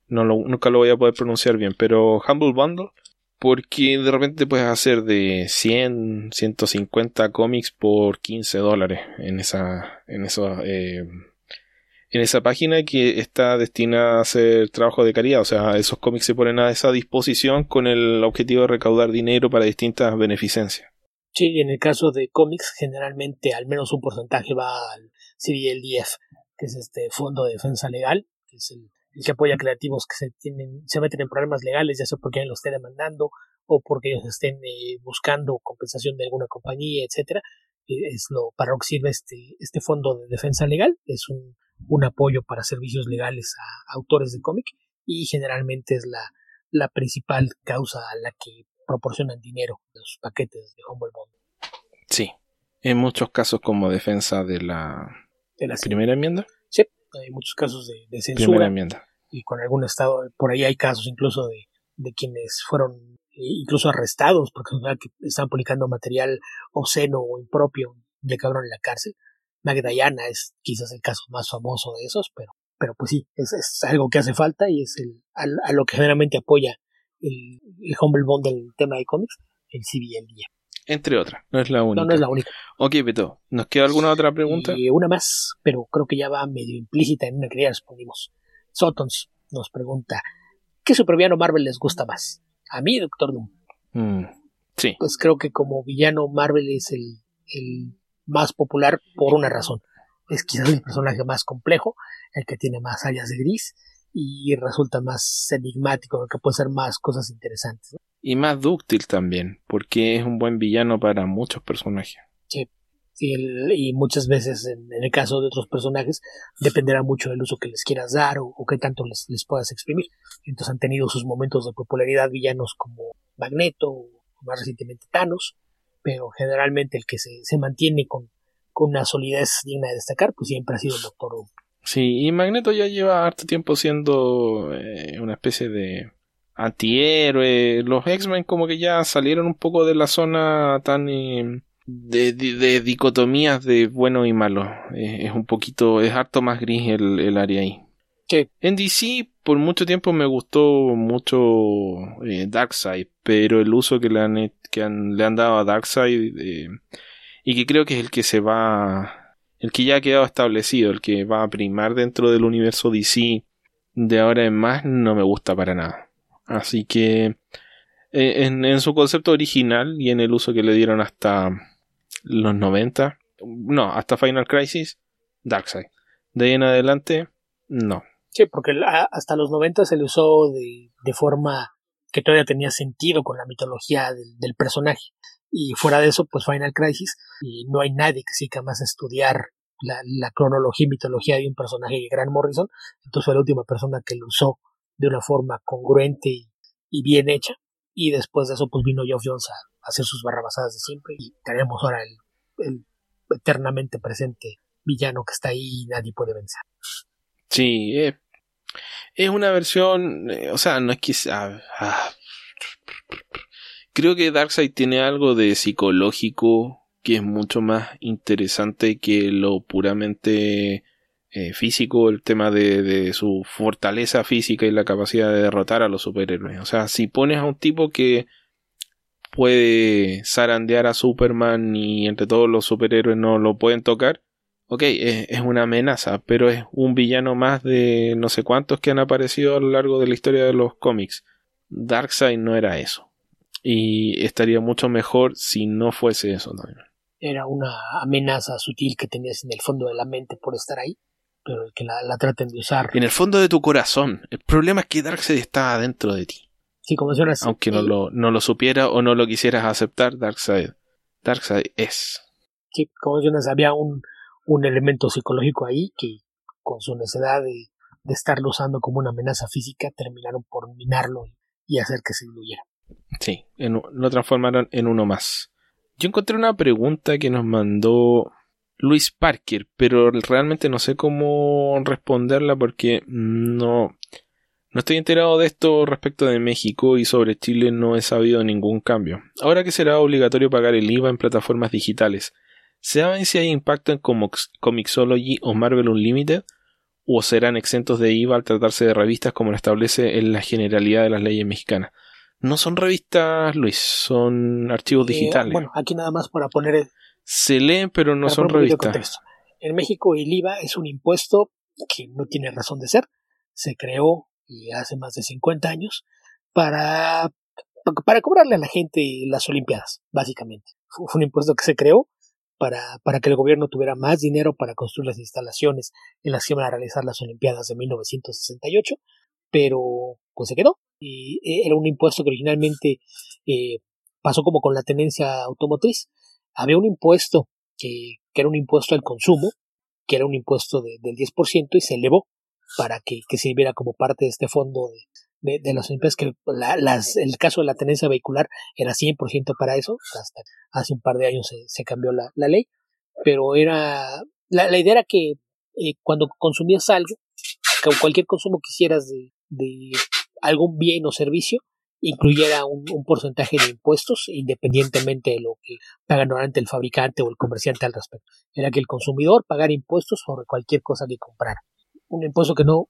No nunca lo voy a poder pronunciar bien, pero Humble Bundle porque de repente puedes hacer de 100, 150 cómics por 15 dólares en esa, en eh, en esa página que está destinada a hacer trabajo de caridad. O sea, esos cómics se ponen a esa disposición con el objetivo de recaudar dinero para distintas beneficencias. Sí, en el caso de cómics, generalmente al menos un porcentaje va al CBLDF, que es este Fondo de Defensa Legal, que es el que apoya creativos que se, tienen, se meten en problemas legales, ya sea porque alguien los esté demandando o porque ellos estén eh, buscando compensación de alguna compañía, etcétera. Eh, es lo para lo que sirve este, este fondo de defensa legal, es un, un apoyo para servicios legales a autores de cómic y generalmente es la, la principal causa a la que proporcionan dinero los paquetes de Humble Bundle. Sí, en muchos casos como defensa de la, ¿De la primera enmienda hay muchos casos de, censura. Y con algún estado, por ahí hay casos incluso de, de quienes fueron eh, incluso arrestados porque estaban publicando material obsceno o impropio ya que en la cárcel. Magdayana es quizás el caso más famoso de esos, pero, pero pues sí, es, es algo que hace falta y es el, a, lo que generalmente apoya el, el Humble Bond del tema de cómics, el CBL día. Entre otras, no es la única. No, no es la única. Ok, Beto, ¿nos queda alguna otra pregunta? Y una más, pero creo que ya va medio implícita en una que ya respondimos. Sotons nos pregunta, ¿qué supervillano Marvel les gusta más? A mí, Doctor Doom. Mm, sí. Pues creo que como villano Marvel es el, el más popular por una razón. Es quizás el personaje más complejo, el que tiene más áreas de gris y resulta más enigmático, el que puede ser más cosas interesantes y más dúctil también, porque es un buen villano para muchos personajes. Sí, y muchas veces en, el caso de otros personajes dependerá mucho del uso que les quieras dar o, qué tanto les, les, puedas exprimir. Entonces han tenido sus momentos de popularidad villanos como Magneto o más recientemente Thanos, pero generalmente el que se, se mantiene con, con una solidez digna de destacar, pues siempre ha sido el Doctor Doom. Sí, y Magneto ya lleva harto tiempo siendo eh, una especie de antihéroe. Los X-Men como que ya salieron un poco de la zona tan eh, de, dicotomías de bueno y malo. es un poquito, es harto más gris el, área ahí. En DC por mucho tiempo me gustó mucho eh, Darkseid, pero el uso que le han, que le han dado a Darkseid eh, y que creo que es el que se va, el que ya ha quedado establecido, el que va a primar dentro del universo DC de ahora en más, no me gusta para nada. Así que eh, en, su concepto original y en el uso que le dieron hasta los 90, no, hasta Final Crisis, Darkseid. De ahí en adelante, no. Sí, porque hasta los 90 se le usó de, de forma que todavía tenía sentido con la mitología del, personaje. Y fuera de eso, pues Final Crisis, y no hay nadie que siga más estudiar la, la, cronología y mitología de un personaje que Grant Morrison, entonces fue la última persona que lo usó de una forma congruente y, bien hecha. Y después de eso, pues vino Geoff Jones a, hacer sus barrabasadas de siempre. Y tenemos ahora el, eternamente presente villano que está ahí y nadie puede vencer. Sí, eh, es una versión, eh, o sea, no es que. Ah, creo que Darkseid tiene algo de psicológico que es mucho más interesante que lo puramente eh, físico, el tema de, su fortaleza física y la capacidad de derrotar a los superhéroes. O sea, si pones a un tipo que puede zarandear a Superman y entre todos los superhéroes no lo pueden tocar, ok, es, una amenaza, pero es un villano más de no sé cuántos que han aparecido a lo largo de la historia de los cómics. Darkseid no era eso. Y estaría mucho mejor si no fuese eso también. Era una amenaza sutil que tenías en el fondo de la mente por estar ahí pero que la, la traten de usar. En el fondo de tu corazón. El problema es que Darkseid está dentro de ti. Sí, como mencionas. Aunque no lo, no lo supiera o no lo quisieras aceptar, Darkseid. Darkseid es. Sí, como mencionas, había un, un elemento psicológico ahí que con su necesidad de, de estarlo usando como una amenaza física terminaron por minarlo y hacer que se diluyera. Sí, lo transformaron en uno más. Yo encontré una pregunta que nos mandó Luis Parker, pero realmente no sé cómo responderla porque no, no estoy enterado de esto respecto de México y sobre Chile no he sabido ningún cambio. Ahora que será obligatorio pagar el IVA en plataformas digitales, ¿saben si hay impacto en Comixology o Marvel Unlimited? ¿O serán exentos de IVA al tratarse de revistas como lo establece en la generalidad de las leyes mexicanas? No son revistas, Luis, son archivos eh, digitales. bueno, aquí nada más para poner. Se leen, pero no son revistas. En México el IVA es un impuesto que no tiene razón de ser. Se creó hace más de 50 años para, para cobrarle a la gente las Olimpiadas, básicamente. Fue un impuesto que se creó para, para que el gobierno tuviera más dinero para construir las instalaciones en las que iban a realizar las Olimpiadas de 1968, pero pues se quedó y eh, era un impuesto que originalmente eh, pasó como con la tenencia automotriz. Había un impuesto que, que, era un impuesto al consumo, que era un impuesto del 10% y se elevó para que, que sirviera como parte de este fondo de, de, las empresas que la, las, el caso de la tenencia vehicular era 100% para eso, hasta hace un par de años se, se cambió la, la, ley, pero era, la, la idea era que eh, cuando consumías algo, cualquier consumo que hicieras de, de algún bien o servicio incluyera un, porcentaje de impuestos independientemente de lo que paga normalmente el fabricante o el comerciante al respecto. Era que el consumidor pagara impuestos sobre cualquier cosa que comprara. Un impuesto que no...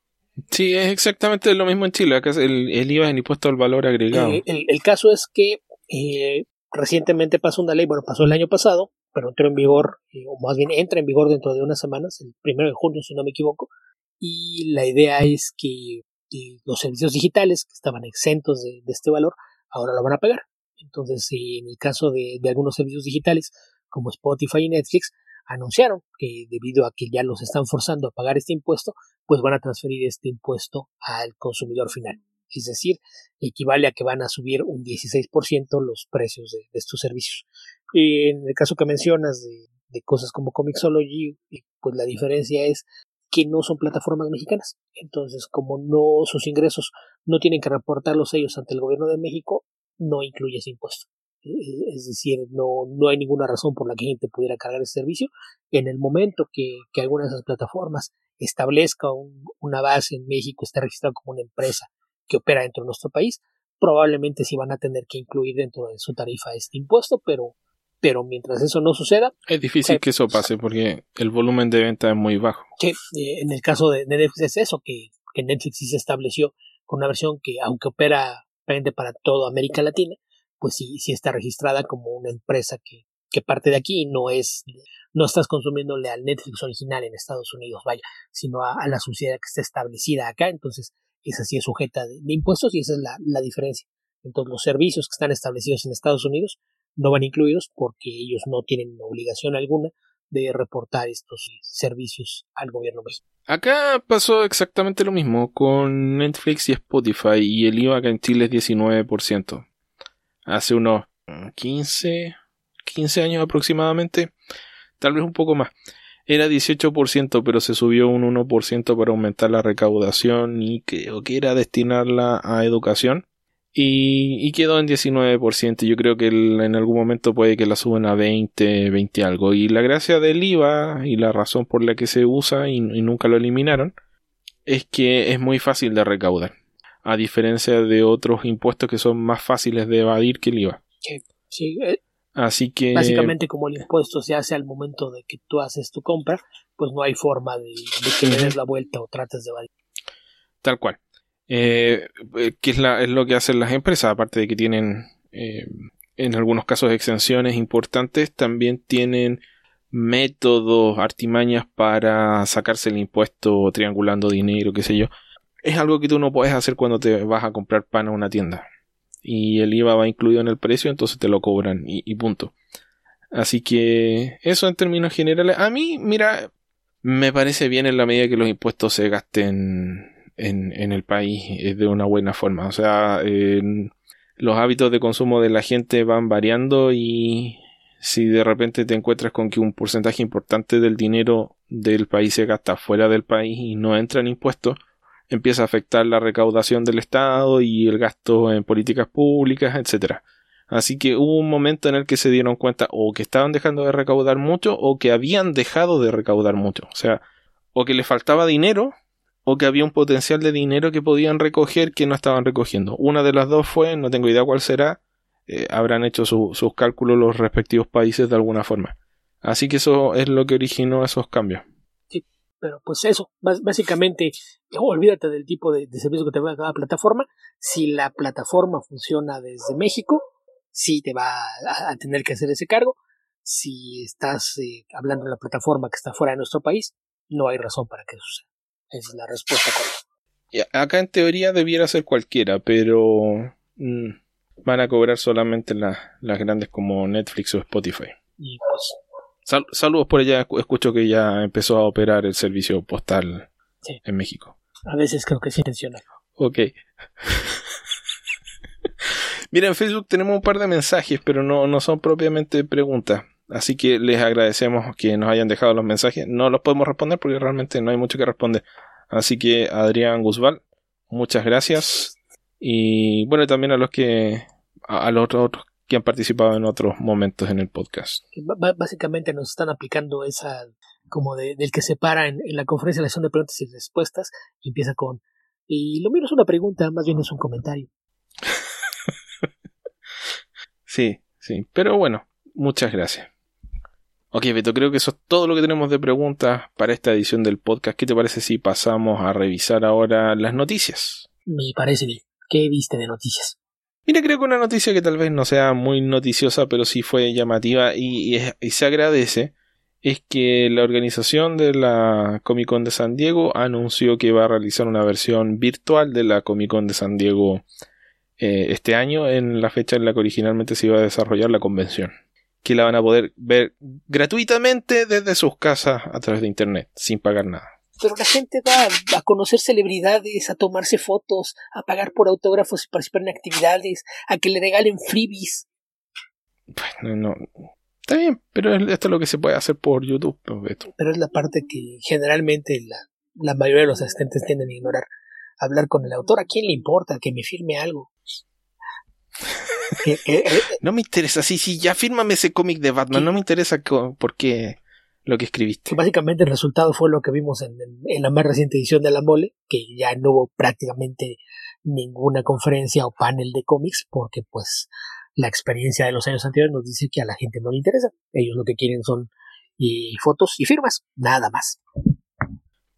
Sí, es exactamente lo mismo en Chile. Acá el, el IVA es el impuesto al valor agregado. Eh, el, caso es que eh, recientemente pasó una ley, bueno, pasó el año pasado, pero entró en vigor, eh, o más bien entra en vigor dentro de unas semanas, el primero de junio, si no me equivoco, y la idea es que los servicios digitales que estaban exentos de, este valor ahora lo van a pagar. Entonces, en el caso de, algunos servicios digitales como Spotify y Netflix, anunciaron que debido a que ya los están forzando a pagar este impuesto, pues van a transferir este impuesto al consumidor final. Es decir, equivale a que van a subir un 16% los precios de, estos servicios. en el caso que mencionas de, de cosas como Comixology, pues la diferencia es que no son plataformas mexicanas. Entonces, como no sus ingresos no tienen que reportarlos ellos ante el gobierno de México, no incluye ese impuesto. Es decir, no, no hay ninguna razón por la que gente pudiera cargar ese servicio. En el momento que, que alguna de esas plataformas establezca una base en México, esté registrada como una empresa que opera dentro de nuestro país, probablemente sí van a tener que incluir dentro de su tarifa este impuesto, pero pero mientras eso no suceda... Es difícil que eso pase porque el volumen de venta es muy bajo. Sí, eh, en el caso de Netflix es eso, que, que Netflix sí se estableció con una versión que aunque opera para toda América Latina, pues sí, sí está registrada como una empresa que, que parte de aquí no es, no estás consumiéndole al Netflix original en Estados Unidos, vaya, sino a, la sociedad que está establecida acá, entonces esa sí es sujeta de, de impuestos y esa es la, la diferencia. Entonces los servicios que están establecidos en Estados Unidos no van incluidos porque ellos no tienen obligación alguna de reportar estos servicios al gobierno mexicano. Acá pasó exactamente lo mismo con Netflix y Spotify y el IVA acá en Chile es 19%. Hace unos 15, 15 años aproximadamente, tal vez un poco más. Era 18%, pero se subió un 1% para aumentar la recaudación y creo que era destinarla a educación y, quedó en 19%. Yo creo que en algún momento puede que la suban a 20, 20 algo. Y la gracia del IVA y la razón por la que se usa y, nunca lo eliminaron es que es muy fácil de recaudar. A diferencia de otros impuestos que son más fáciles de evadir que el IVA. Sí, eh, Así que. Básicamente, como el impuesto se hace al momento de que tú haces tu compra, pues no hay forma de, que le des la vuelta o trates de evadir. Tal cual. Eh, eh, que es, la, es, lo que hacen las empresas, aparte de que tienen eh, en algunos casos exenciones importantes, también tienen métodos, artimañas para sacarse el impuesto triangulando dinero, qué sé yo. Es algo que tú no puedes hacer cuando te vas a comprar pan a una tienda. Y el IVA va incluido en el precio, entonces te lo cobran y, punto. Así que eso en términos generales. A mí, mira, Me parece bien en la medida que los impuestos se gasten en, en el país de una buena forma. O sea, los hábitos de consumo de la gente van variando y si de repente te encuentras con que un porcentaje importante del dinero del país se gasta fuera del país y no entra en impuestos, empieza a afectar la recaudación del Estado y el gasto en políticas públicas, etc. Así que hubo un momento en el que se dieron cuenta o que estaban dejando de recaudar mucho o que habían dejado de recaudar mucho. O sea, o que les faltaba dinero o que había un potencial de dinero que podían recoger que no estaban recogiendo. Una de las dos fue, no tengo idea cuál será, eh, habrán hecho sus cálculos los respectivos países de alguna forma. Así que eso es lo que originó esos cambios. Pero pues eso, básicamente, olvídate del tipo de, servicio que te va a dar la plataforma. Si la plataforma funciona desde México, sí te va a, tener que hacer ese cargo. Si estás eh, hablando de la plataforma que está fuera de nuestro país, no hay razón para que eso suceda. Esa es la respuesta correcta. Acá en teoría debiera ser cualquiera, pero mm, van a cobrar solamente las grandes como Netflix o Spotify. Y pues, saludos por allá, escucho que ya empezó a operar el servicio postal en México. A veces creo que es intencional. Ok. Mira, en Facebook tenemos un par de mensajes, pero no, no son propiamente preguntas. Así que les agradecemos que nos hayan dejado los mensajes. No los podemos responder porque realmente no hay mucho que responder. Así que Adrián Guzbal, muchas gracias. Y bueno, también a los que a, los otros que han participado en otros momentos en el podcast. básicamente nos están aplicando esa como del que se para en, la conferencia de de preguntas y respuestas y empieza con y lo mío es una pregunta, más bien es un comentario. sí, sí, pero bueno, muchas gracias. Ok, Beto, creo que eso es todo lo que tenemos de preguntas para esta edición del podcast. ¿Qué te parece si pasamos a revisar ahora las noticias? Me parece bien. ¿Qué viste de noticias? Mira, creo que una noticia que tal vez no sea muy noticiosa, pero sí fue llamativa y, se agradece, es que la organización de la Comic Con de San Diego anunció que va a realizar una versión virtual de la Comic Con de San Diego eh, este año en la fecha en la que originalmente se iba a desarrollar la convención que la van a poder ver gratuitamente desde sus casas a través de internet, sin pagar nada. Pero la gente va a conocer celebridades, a tomarse fotos, a pagar por autógrafos y participar en actividades, a que le regalen freebies. Bueno, no. Está bien, pero esto es lo que se puede hacer por YouTube. Pues, pero es la parte que generalmente la, la mayoría de los asistentes tienden a ignorar. Hablar con el autor, ¿a quién le importa que me firme algo? Eh, eh, eh, no me interesa, sí, sí, ya fírmame ese cómic de Batman, no me interesa por qué lo que escribiste. Básicamente el resultado fue lo que vimos en, la más reciente edición de La Mole, que ya no hubo prácticamente ninguna conferencia o panel de cómics, porque pues la experiencia de los años anteriores nos dice que a la gente no le interesa. Ellos lo que quieren son y fotos y firmas, nada más.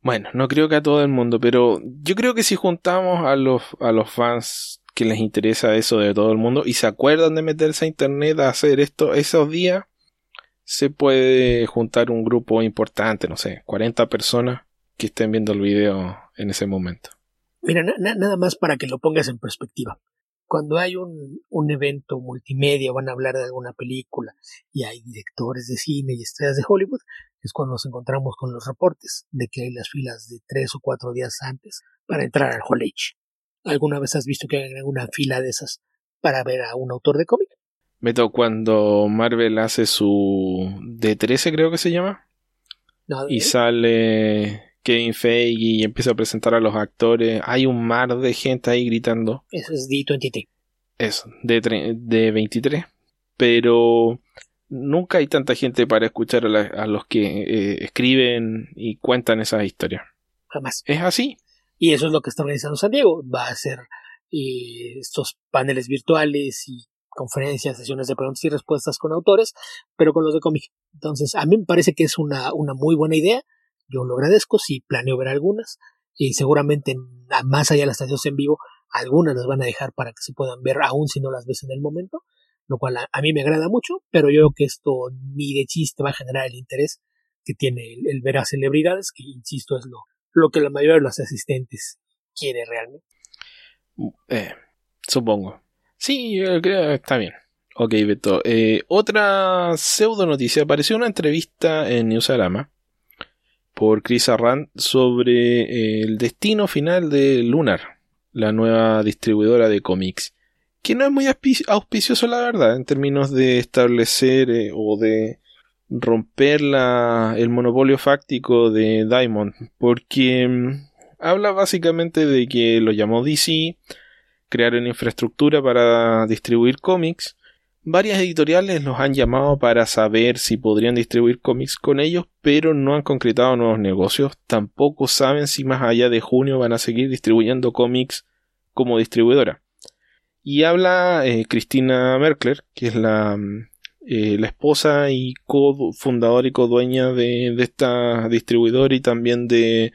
Bueno, no creo que a todo el mundo, pero yo creo que si juntamos a los, a los fans que les interesa eso de todo el mundo y se acuerdan de meterse a internet a hacer esto esos días, se puede juntar un grupo importante, no sé, 40 personas que estén viendo el video en ese momento. Mira, nada más para que lo pongas en perspectiva. Cuando hay un, un evento multimedia, van a hablar de alguna película y hay directores de cine y estrellas de Hollywood, es cuando nos encontramos con los reportes de que hay las filas de tres o cuatro días antes para entrar al H. ¿Alguna vez has visto que hay alguna fila de esas para ver a un autor de cómic? Meto, cuando Marvel hace su D13 creo que se llama. y sale Kevin Feige y empieza a presentar a los actores. Hay un mar de gente ahí gritando. Eso es D23. Eso, de, 23. Pero nunca hay tanta gente para escuchar a, los que eh, escriben y cuentan esas historias. Jamás. Es así. Y eso es lo que está organizando San Diego. Va a hacer eh, estos paneles virtuales y conferencias, sesiones de preguntas y respuestas con autores, pero con los de cómic. Entonces, a mí me parece que es una, una muy buena idea. Yo lo agradezco, si planeo ver algunas. Y seguramente más allá de las estaciones en vivo, algunas las van a dejar para que se puedan ver aún si no las ves en el momento, lo cual a, mí me agrada mucho, pero yo creo que esto ni de chiste va a generar el interés que tiene el ver a celebridades, que insisto es lo, lo que la mayoría de los asistentes quiere realmente. Eh, supongo. Sí, creo que está bien. Ok, Beto. Eh, otra pseudo noticia. Apareció una entrevista en Newsarama por Chris Arrand sobre eh, el destino final de Lunar, la nueva distribuidora de cómics. Que no es muy auspicioso, la verdad, en términos de establecer eh, o de romper la, el monopolio fáctico de Diamond, porque mm, habla básicamente de que lo llamó DC, crearon infraestructura para distribuir cómics, Varias editoriales los han llamado para saber si podrían distribuir cómics con ellos, pero no han concretado nuevos negocios. Tampoco saben si más allá de junio van a seguir distribuyendo cómics como distribuidora. Y habla eh, Cristina Merkler, que es la, mm, eh, la esposa y cofundadora y co-dueña de, esta distribuidora y también de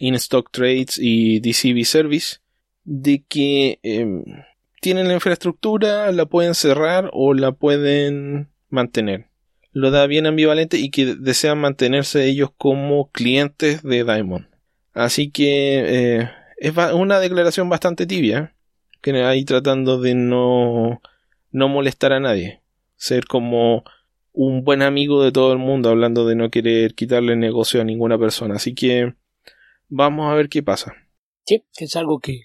InStock Trades y DCB Service, de que em, tienen la infraestructura, la pueden cerrar o la pueden mantener. Lo da bien ambivalente y que desean mantenerse ellos como clientes de Diamond. Así que eh, es una declaración bastante tibia, que ahí tratando de no, no molestar a nadie. Ser como un buen amigo de todo el mundo, hablando de no querer quitarle negocio a ninguna persona. Así que vamos a ver qué pasa. Sí, es algo que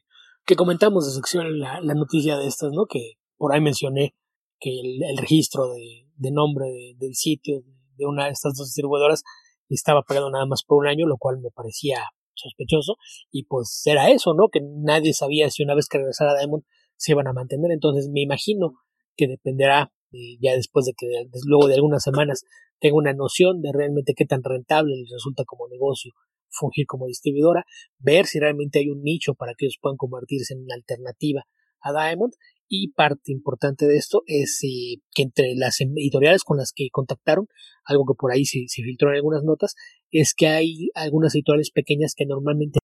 que comentamos de sección la, la noticia de estas, ¿no? Que por ahí mencioné que el, registro de, de nombre del sitio de una de estas dos distribuidoras estaba pagado nada más por un año, lo cual me parecía sospechoso. Y pues era eso, ¿no? Que nadie sabía si una vez que regresara Diamond se iban a mantener. Entonces me imagino que dependerá ya después de que luego de algunas semanas tenga una noción de realmente qué tan rentable resulta como negocio fungir como distribuidora, ver si realmente hay un nicho para que ellos puedan convertirse en una alternativa a Diamond. Y parte importante de esto es eh, que entre las editoriales con las que contactaron, algo que por ahí se, filtró en algunas notas, es que hay algunas editoriales pequeñas que normalmente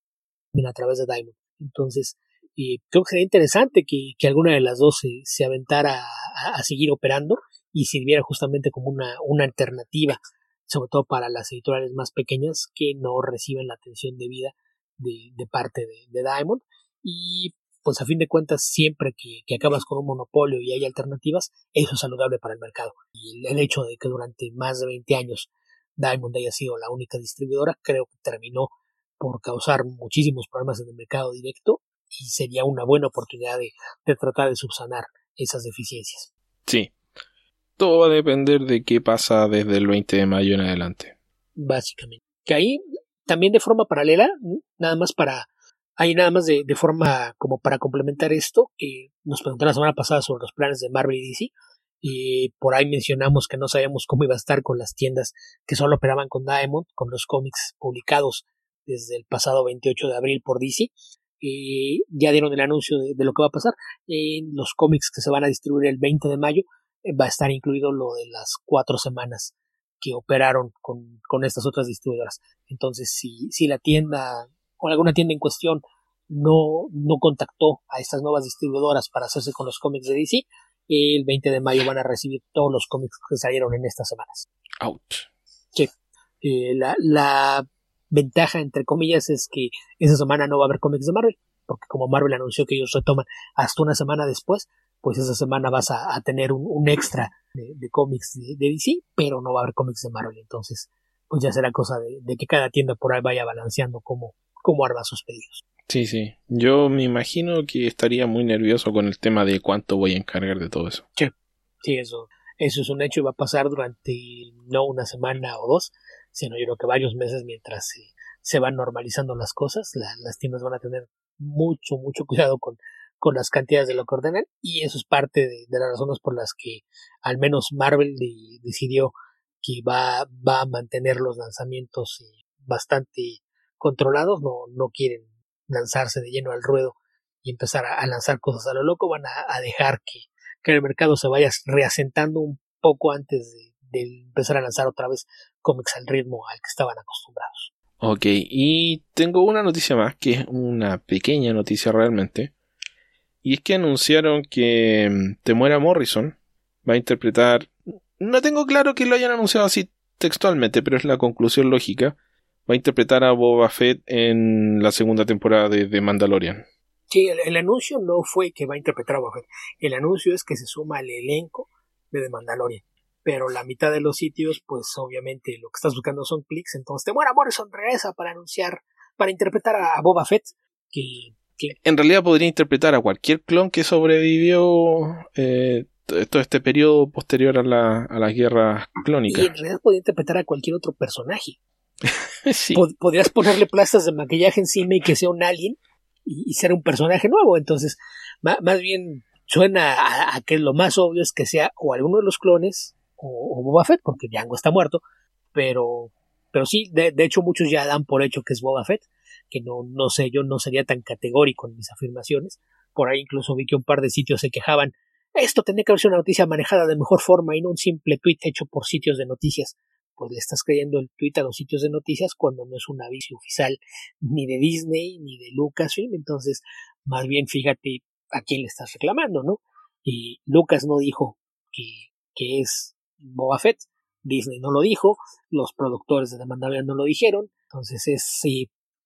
vienen a través de Diamond. Entonces, eh, creo que sería interesante que, alguna de las dos se, aventara a, seguir operando y sirviera justamente como una, una alternativa sobre todo para las editoriales más pequeñas que no reciben la atención debida de, de parte de, Diamond. Y pues a fin de cuentas, siempre que, acabas con un monopolio y hay alternativas, eso es saludable para el mercado. Y el, hecho de que durante más de 20 años Diamond haya sido la única distribuidora, creo que terminó por causar muchísimos problemas en el mercado directo y sería una buena oportunidad de, de tratar de subsanar esas deficiencias. Sí, todo va a depender de qué pasa desde el 20 de mayo en adelante. Básicamente. Que ahí también de forma paralela, nada más para, ahí nada más de, forma como para complementar esto, nos preguntaron la semana pasada sobre los planes de Marvel y DC, y por ahí mencionamos que no sabíamos cómo iba a estar con las tiendas que solo operaban con Diamond, con los cómics publicados desde el pasado 28 de abril por DC. Y ya dieron el anuncio de, de lo que va a pasar. En los cómics que se van a distribuir el 20 de mayo va a estar incluido lo de las cuatro semanas que operaron con, con estas otras distribuidoras. Entonces, si, si la tienda o alguna tienda en cuestión no, no contactó a estas nuevas distribuidoras para hacerse con los cómics de DC, el 20 de mayo van a recibir todos los cómics que salieron en estas semanas. Ouch. Sí. Eh, la, la ventaja, entre comillas, es que esa semana no va a haber cómics de Marvel, porque como Marvel anunció que ellos retoman hasta una semana después, pues esa semana vas a, tener un, extra de, cómics de, DC, pero no va a haber cómics de Marvel, entonces pues ya será cosa de, que cada tienda por ahí vaya balanceando cómo, cómo arma sus pedidos. Sí, sí. Yo me imagino que estaría muy nervioso con el tema de cuánto voy a encargar de todo eso. Sí, sí, eso, eso es un hecho y va a pasar durante no una semana o dos, sino yo creo que varios meses mientras se, van normalizando las cosas. las tiendas van a tener mucho, mucho cuidado con, con las cantidades de lo que ordenan y eso es parte de, las razones por las que al menos Marvel decidió que va, va a mantener los lanzamientos eh, bastante controlados, no, no quieren lanzarse de lleno al ruedo y empezar a, lanzar cosas a lo loco, van a, dejar que, que, el mercado se vaya reasentando un poco antes de, empezar a lanzar otra vez cómics al ritmo al que estaban acostumbrados. Ok, y tengo una noticia más, que es una pequeña noticia realmente, y es que anunciaron que mm, Temuera Morrison va a interpretar. No tengo claro que lo hayan anunciado así textualmente, pero es la conclusión lógica. Va a interpretar a Boba Fett en la segunda temporada de, Mandalorian. Sí, el, anuncio no fue que va a interpretar a Boba Fett. El anuncio es que se suma al elenco de The Mandalorian. pero la mitad de los sitios, pues obviamente lo que estás buscando son clics, entonces te muera Morrison regresa para anunciar, para interpretar a, Boba Fett, que, En realidad podría interpretar a cualquier clon que sobrevivió eh, todo este periodo posterior a la, a las guerras clónicas. Y en realidad podría interpretar a cualquier otro personaje. sí. podrías ponerle plastas de maquillaje encima y que sea un alien y, ser un personaje nuevo, entonces más bien suena a, a, que lo más obvio es que sea o alguno de los clones o, Boba Fett, porque Django está muerto, pero, pero sí, de, hecho muchos ya dan por hecho que es Boba Fett, que no, no sé, yo no sería tan categórico en mis afirmaciones, por ahí incluso vi que un par de sitios se quejaban, esto tendría que haber sido una noticia manejada de mejor forma y no un simple tweet hecho por sitios de noticias. Pues le estás creyendo el tweet a los sitios de noticias cuando no es un aviso oficial ni de Disney ni de Lucasfilm, entonces más bien fíjate a quién le estás reclamando, ¿no? Y Lucas no dijo que, que es Boba Fett. Disney no lo dijo, los productores de The Mandalorian no lo dijeron, entonces es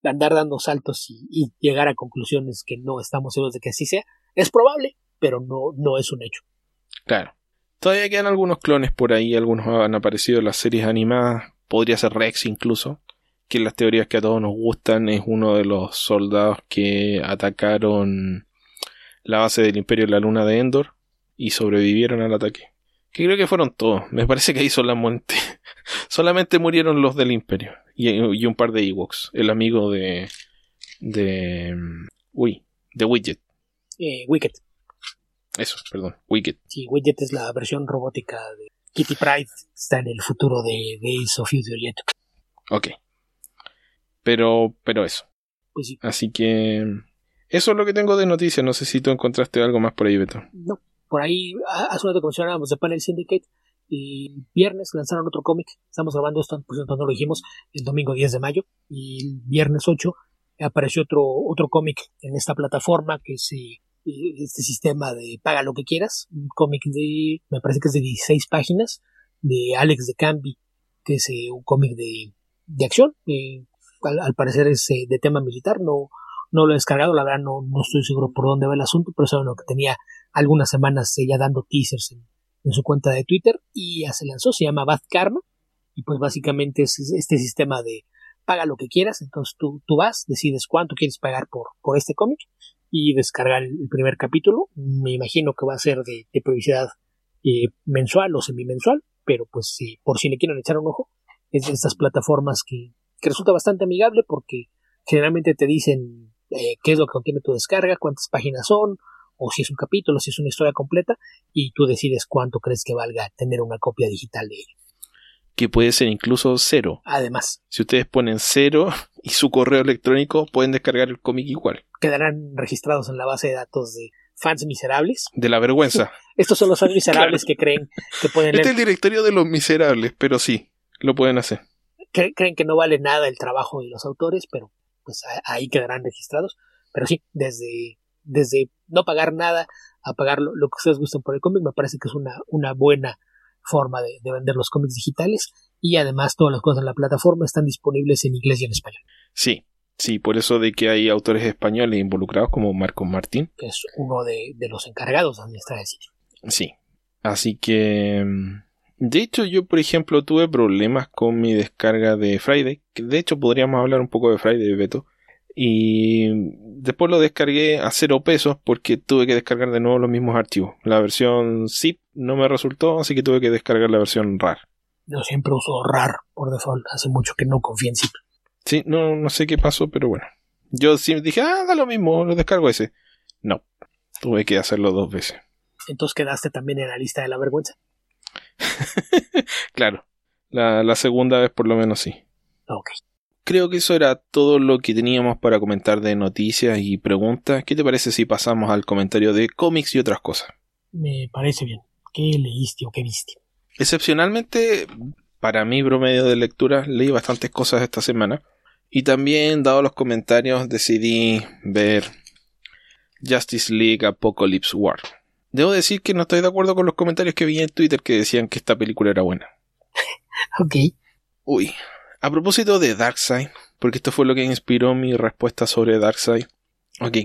andar dando saltos y, llegar a conclusiones que no estamos seguros de que así sea. Es probable, pero no, no es un hecho. Claro. Todavía quedan algunos clones por ahí, algunos han aparecido en las series animadas, podría ser Rex incluso, que en las teorías que a todos nos gustan es uno de los soldados que atacaron la base del Imperio de la Luna de Endor y sobrevivieron al ataque. Que creo que fueron todos. Me parece que ahí solamente, solamente murieron los del Imperio. Y, un par de Ewoks. El amigo de. de. Uy, de Widget. Eh, Wicket. Eso, perdón, Wicket. Sí, Widget es la versión robótica de Kitty Pride. Está en el futuro de Days of Future Jet. Ok. Pero, pero eso. Pues sí. Así que. Eso es lo que tengo de noticias. No sé si tú encontraste algo más por ahí, Beto. No, por ahí, hace un rato mencionábamos de Panel Syndicate, y viernes lanzaron otro cómic. Estamos grabando esto, por cierto, no lo dijimos, el domingo 10 de mayo. Y el viernes 8 apareció otro, otro cómic en esta plataforma que es eh, este sistema de paga lo que quieras. Un cómic de, me parece que es de 16 páginas, de Alex de Cambi, que es eh, un cómic de, de acción. Eh, al, parecer es de tema militar, no, no lo he descargado, la verdad no, no estoy seguro por dónde va el asunto, pero saben lo que tenía algunas semanas ya dando teasers en, su cuenta de Twitter y ya se lanzó, se llama Bad Karma. Y pues básicamente es este sistema de paga lo que quieras, entonces tú, tú vas, decides cuánto quieres pagar por, por este cómic y descargar el, primer capítulo, me imagino que va a ser de, de publicidad eh, mensual o semimensual, pero pues por si le quieren echar un ojo, es de estas plataformas que, que resulta bastante amigable porque generalmente te dicen eh, qué es lo que contiene tu descarga, cuántas páginas son, o si es un capítulo, si es una historia completa, y tú decides cuánto crees que valga tener una copia digital de él. Que puede ser incluso cero. Además. Si ustedes ponen cero y su correo electrónico, pueden descargar el cómic igual. Quedarán registrados en la base de datos de fans miserables. De la vergüenza. Estos son los fans miserables que creen que pueden leer. Este es el directorio de los miserables, pero sí, lo pueden hacer. creen que no vale nada el trabajo de los autores, pero pues ahí quedarán registrados. Pero sí, desde desde no pagar nada a pagar lo, que ustedes gusten por el cómic, me parece que es una, una buena forma de, vender los cómics digitales y además todas las cosas en la plataforma están disponibles en inglés y en español. Sí, sí, por eso de que hay autores españoles involucrados como Marco Martín. Que es uno de, los encargados de administrar el sitio. Sí, así que... Mm, de hecho, yo, por ejemplo, tuve problemas con mi descarga de Friday. Que de hecho, podríamos hablar un poco de Friday, Beto. Y después lo descargué a cero pesos porque tuve que descargar de nuevo los mismos archivos. La versión zip no me resultó, así que tuve que descargar la versión RAR. Yo siempre uso RAR por default, hace mucho que no confío en zip. Sí, no, no sé qué pasó, pero bueno. Yo sí dije, ah, da lo mismo, lo descargo ese. No, tuve que hacerlo dos veces. Entonces quedaste también en la lista de la vergüenza. claro, la, la segunda vez por lo menos sí. Ok creo que eso era todo lo que teníamos para comentar de noticias y preguntas. ¿Qué te parece si pasamos al comentario de cómics y otras cosas? Me parece bien. ¿Qué leíste o qué viste? Excepcionalmente, para mi promedio de lectura, leí bastantes cosas esta semana. Y también, dado los comentarios, decidí ver Justice League Apocalypse War. Debo decir que no estoy de acuerdo con los comentarios que vi en Twitter que decían que esta película era buena. ok. Uy, a propósito de Darkseid, porque esto fue lo que inspiró mi respuesta sobre Darkseid. Ok.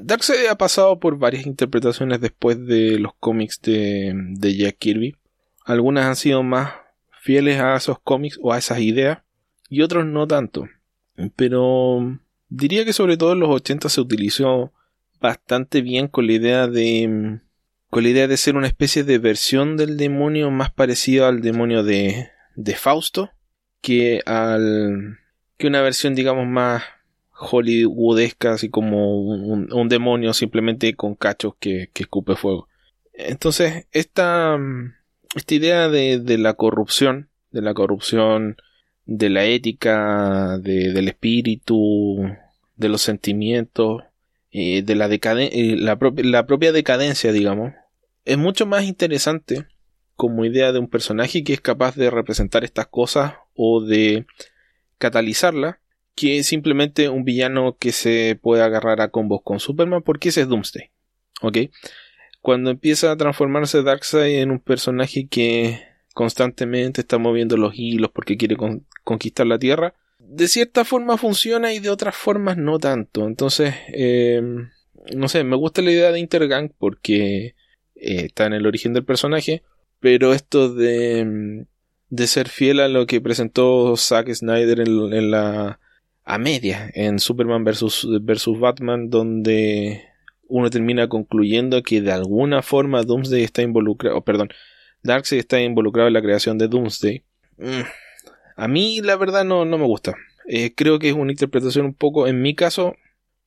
Darkseid ha pasado por varias interpretaciones después de los cómics de, Jack Kirby. Algunas han sido más fieles a esos cómics o a esas ideas y otros no tanto. Pero diría que sobre todo en los 80 se utilizó bastante bien con la idea de con la idea de ser una especie de versión del demonio más parecida al demonio de, de Fausto que al que una versión digamos más hollywoodesca así como un, demonio simplemente con cachos que, que, escupe fuego. Entonces esta esta idea de, de la corrupción de la corrupción de la ética del espíritu de los sentimientos eh, de la, eh, la, la propia decadencia digamos es mucho más interesante como idea de un personaje que es capaz de representar estas cosas o de catalizarla que simplemente un villano que se puede agarrar a combos con Superman porque ese es Doomsday. ¿Ok? Cuando empieza a transformarse Darkseid en un personaje que constantemente está moviendo los hilos porque quiere conquistar la Tierra, de cierta forma funciona y de otras formas no tanto. Entonces, eh, no sé, me gusta la idea de Intergang porque eh, está en el origen del personaje, pero esto de, de ser fiel a lo que presentó Zack Snyder en, la a media en Superman vs versus Batman donde uno termina concluyendo que de alguna forma Doomsday está involucrado, perdón, Darkseid está involucrado en la creación de Doomsday. Mm, a mí la verdad no, no me gusta. Eh, creo que es una interpretación un poco, en mi caso,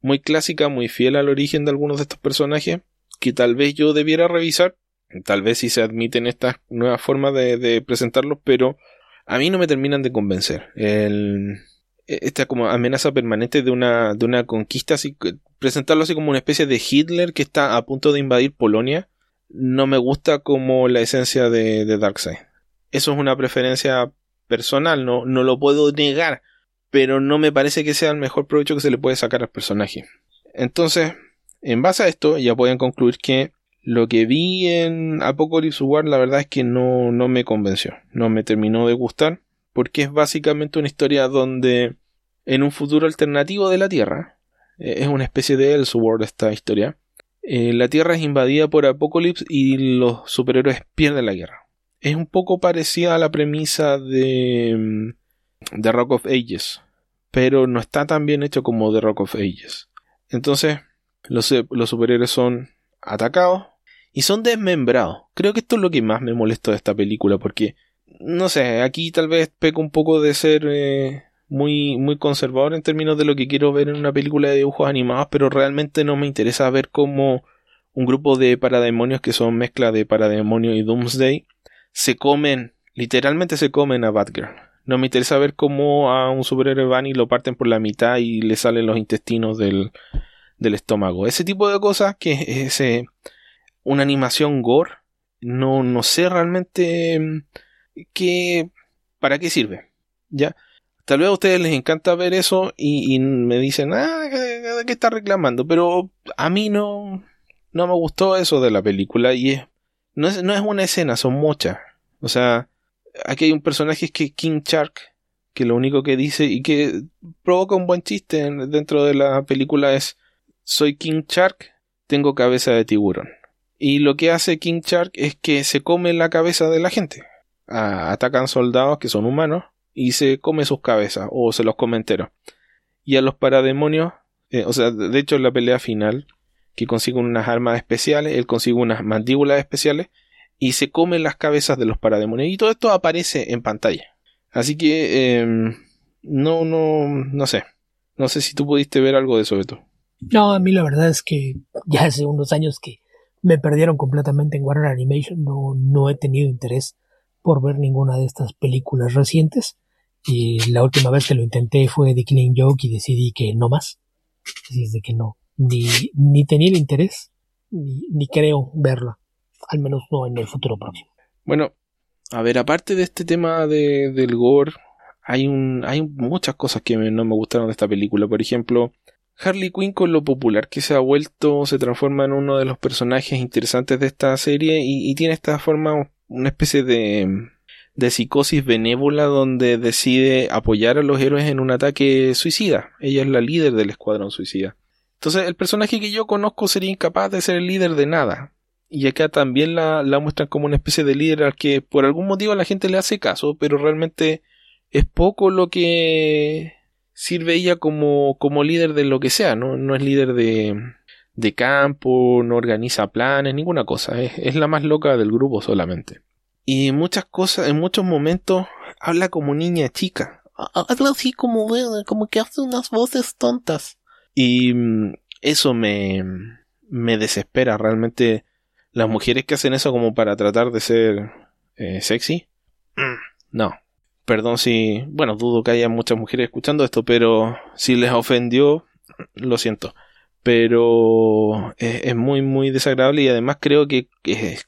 muy clásica, muy fiel al origen de algunos de estos personajes que tal vez yo debiera revisar. Tal vez si se admiten estas nuevas formas de, presentarlos, pero a mí no me terminan de convencer. El, esta como amenaza permanente de una, de una conquista, así, presentarlo así como una especie de Hitler que está a punto de invadir Polonia, no me gusta como la esencia de, de Darkseid. Eso es una preferencia personal, no, no lo puedo negar, pero no me parece que sea el mejor provecho que se le puede sacar al personaje. Entonces, en base a esto, ya pueden concluir que lo que vi en Apocalypse War, la verdad es que no, no me convenció, no me terminó de gustar, porque es básicamente una historia donde en un futuro alternativo de la Tierra, eh, es una especie de Elseworld esta historia, eh, la Tierra es invadida por Apocalypse y los superhéroes pierden la guerra. Es un poco parecida a la premisa de, mm, de Rock of Ages, pero no está tan bien hecho como The Rock of Ages. Entonces, los, los superhéroes son atacados y son desmembrados. Creo que esto es lo que más me molestó de esta película porque, no sé, aquí tal vez peco un poco de ser eh, muy, muy conservador en términos de lo que quiero ver en una película de dibujos animados, pero realmente no me interesa ver cómo un grupo de parademonios que son mezcla de parademonio y Doomsday se comen, literalmente se comen a Batgirl. No me interesa ver cómo a un superhéroe van y lo parten por la mitad y le salen los intestinos del, del estómago. Ese tipo de cosas que es una animación gore. No, no sé realmente mm, qué, para qué sirve. Ya. Tal vez a ustedes les encanta ver eso y, me dicen, ah, ¿de qué está reclamando? Pero a mí no, no me gustó eso de la película y es, no es, no es una escena, son muchas. O sea, aquí hay un personaje que es King Shark, que lo único que dice y que provoca un buen chiste dentro de la película es soy King Shark, tengo cabeza de tiburón. Y lo que hace King Shark es que se come la cabeza de la gente. atacan soldados que son humanos y se come sus cabezas o se los come enteros. Y a los parademonios, eh, o sea, de hecho en la pelea final, que consigue unas armas especiales, él consigue unas mandíbulas especiales y se come las cabezas de los parademonios. Y todo esto aparece en pantalla. Así que, em, no, no, no sé. No sé si tú pudiste ver algo de eso, Beto. No, a mí la verdad es que ya hace unos años que me perdieron completamente en Warner Animation, no, no he tenido interés por ver ninguna de estas películas recientes. Y la última vez que lo intenté fue The Killing Joke y decidí que no más. Así es de que no, ni, ni tenía el interés, ni, ni creo verla. Al menos no en el futuro próximo. Bueno, a ver, aparte de este tema de, del gore, hay, un, hay muchas cosas que no me gustaron de esta película. Por ejemplo, Harley Quinn con lo popular que se ha vuelto se transforma en uno de los personajes interesantes de esta serie y, tiene esta forma una especie de, de psicosis benévola donde decide apoyar a los héroes en un ataque suicida. Ella es la líder del escuadrón suicida. Entonces el personaje que yo conozco sería incapaz de ser el líder de nada. y acá también la, la muestran como una especie de líder al que por algún motivo la gente le hace caso, pero realmente es poco lo que sirve ella como, como líder de lo que sea, ¿no? No es líder de, de campo, no organiza planes, ninguna cosa, es, es la más loca del grupo solamente. Y muchas cosas, en muchos momentos habla como niña chica. Habla así como, como que hace unas voces tontas. Y mm, eso me, me desespera. Realmente las mujeres que hacen eso como para tratar de ser eh, sexy. No. Perdón si, bueno, dudo que haya muchas mujeres escuchando esto, pero si les ofendió, lo siento. Pero es, muy, muy desagradable y además creo que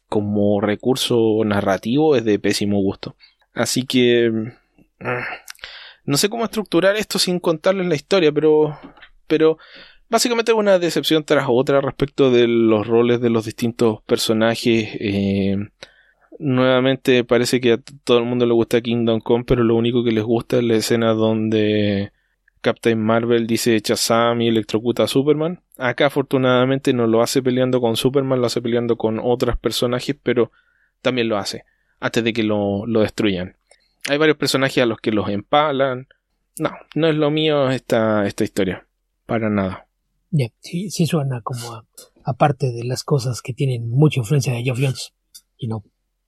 como recurso narrativo es de pésimo gusto. Así que mm, no sé cómo estructurar esto sin contarles la historia, pero pero básicamente una decepción tras otra respecto de los roles de los distintos personajes. Eh, nuevamente parece que a todo el mundo le gusta Kingdom Come, pero lo único que les gusta es la escena donde Captain Marvel dice Shazam y electrocuta a Superman. Acá afortunadamente no lo hace peleando con Superman, lo hace peleando con otros personajes, pero también lo hace antes de que lo, lo destruyan. Hay varios personajes a los que los empalan. No, no es lo mío esta, esta historia. Para nada. Ya, sí, sí suena como aparte de las cosas que tienen mucha influencia de Geoff Jones. Y no,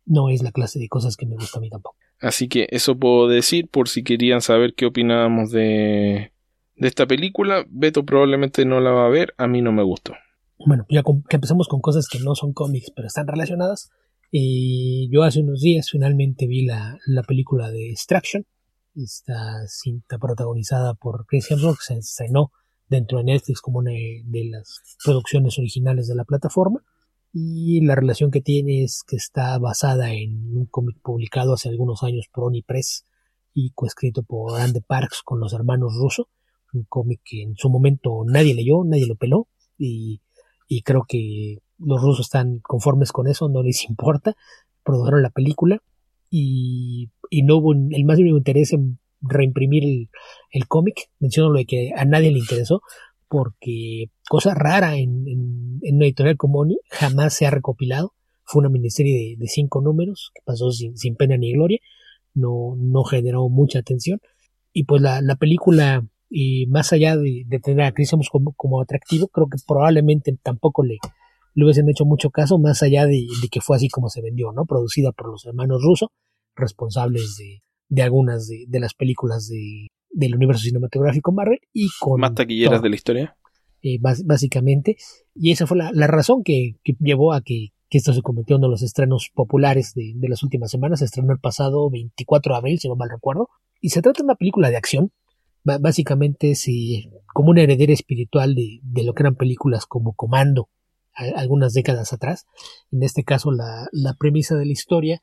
no es la clase de cosas que me gusta a mí tampoco. Así que eso puedo decir por si querían saber qué opinábamos de, de esta película. Beto probablemente no la va a ver, a mí no me gustó. Bueno, ya que empezamos con cosas que no son cómics pero están relacionadas. Y yo hace unos días finalmente vi la, la película de Extraction, esta cinta protagonizada por Christian Hemsworth, se estrenó dentro de Netflix como una de las producciones originales de la plataforma. Y la relación que tiene es que está basada en un cómic publicado hace algunos años por Oni Press y coescrito por Andy Parks con los hermanos Russo. Un cómic que en su momento nadie leyó, nadie lo peló y, y creo que los rusos están conformes con eso, no les importa. Produjeron la película y, y no hubo el más mínimo interés en reimprimir el, el cómic. Menciono lo de que a nadie le interesó, porque cosa rara en, en, en una editorial como Oni jamás se ha recopilado. Fue una miniserie de, cinco números que pasó sin, sin, pena ni gloria. No, no generó mucha atención. Y pues la, la película, y más allá de, de tener a Chris como, como atractivo, creo que probablemente tampoco le, le hubiesen hecho mucho caso, más allá de, de, que fue así como se vendió, ¿no? Producida por los hermanos rusos, responsables de, de algunas de, de las películas de, del universo cinematográfico Marvel y con... Más taquilleras de la historia. Eh, básicamente. Y esa fue la, la razón que, que, llevó a que, que, esto se convirtió en uno de los estrenos populares de, de, las últimas semanas. Se estrenó el pasado 24 de abril, si no mal recuerdo. Y se trata de una película de acción. básicamente eh, como una heredera espiritual de, de, lo que eran películas como Comando algunas décadas atrás. En este caso, la, la premisa de la historia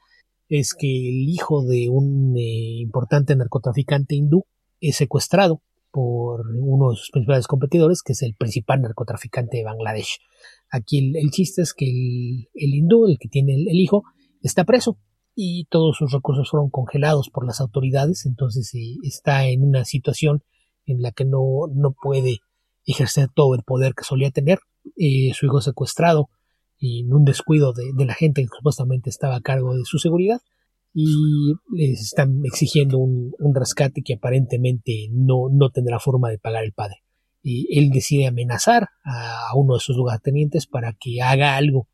es que el hijo de un eh, importante narcotraficante hindú es secuestrado por uno de sus principales competidores, que es el principal narcotraficante de Bangladesh. Aquí el, el chiste es que el, el, hindú, el que tiene el, el, hijo, está preso y todos sus recursos fueron congelados por las autoridades, entonces eh, está en una situación en la que no, no puede ejercer todo el poder que solía tener. Eh, su hijo secuestrado y en un descuido de, de, la gente que supuestamente estaba a cargo de su seguridad y les están exigiendo un, rescate que aparentemente no, no, tendrá forma de pagar el padre. Y él decide amenazar a, uno de sus lugartenientes para que haga algo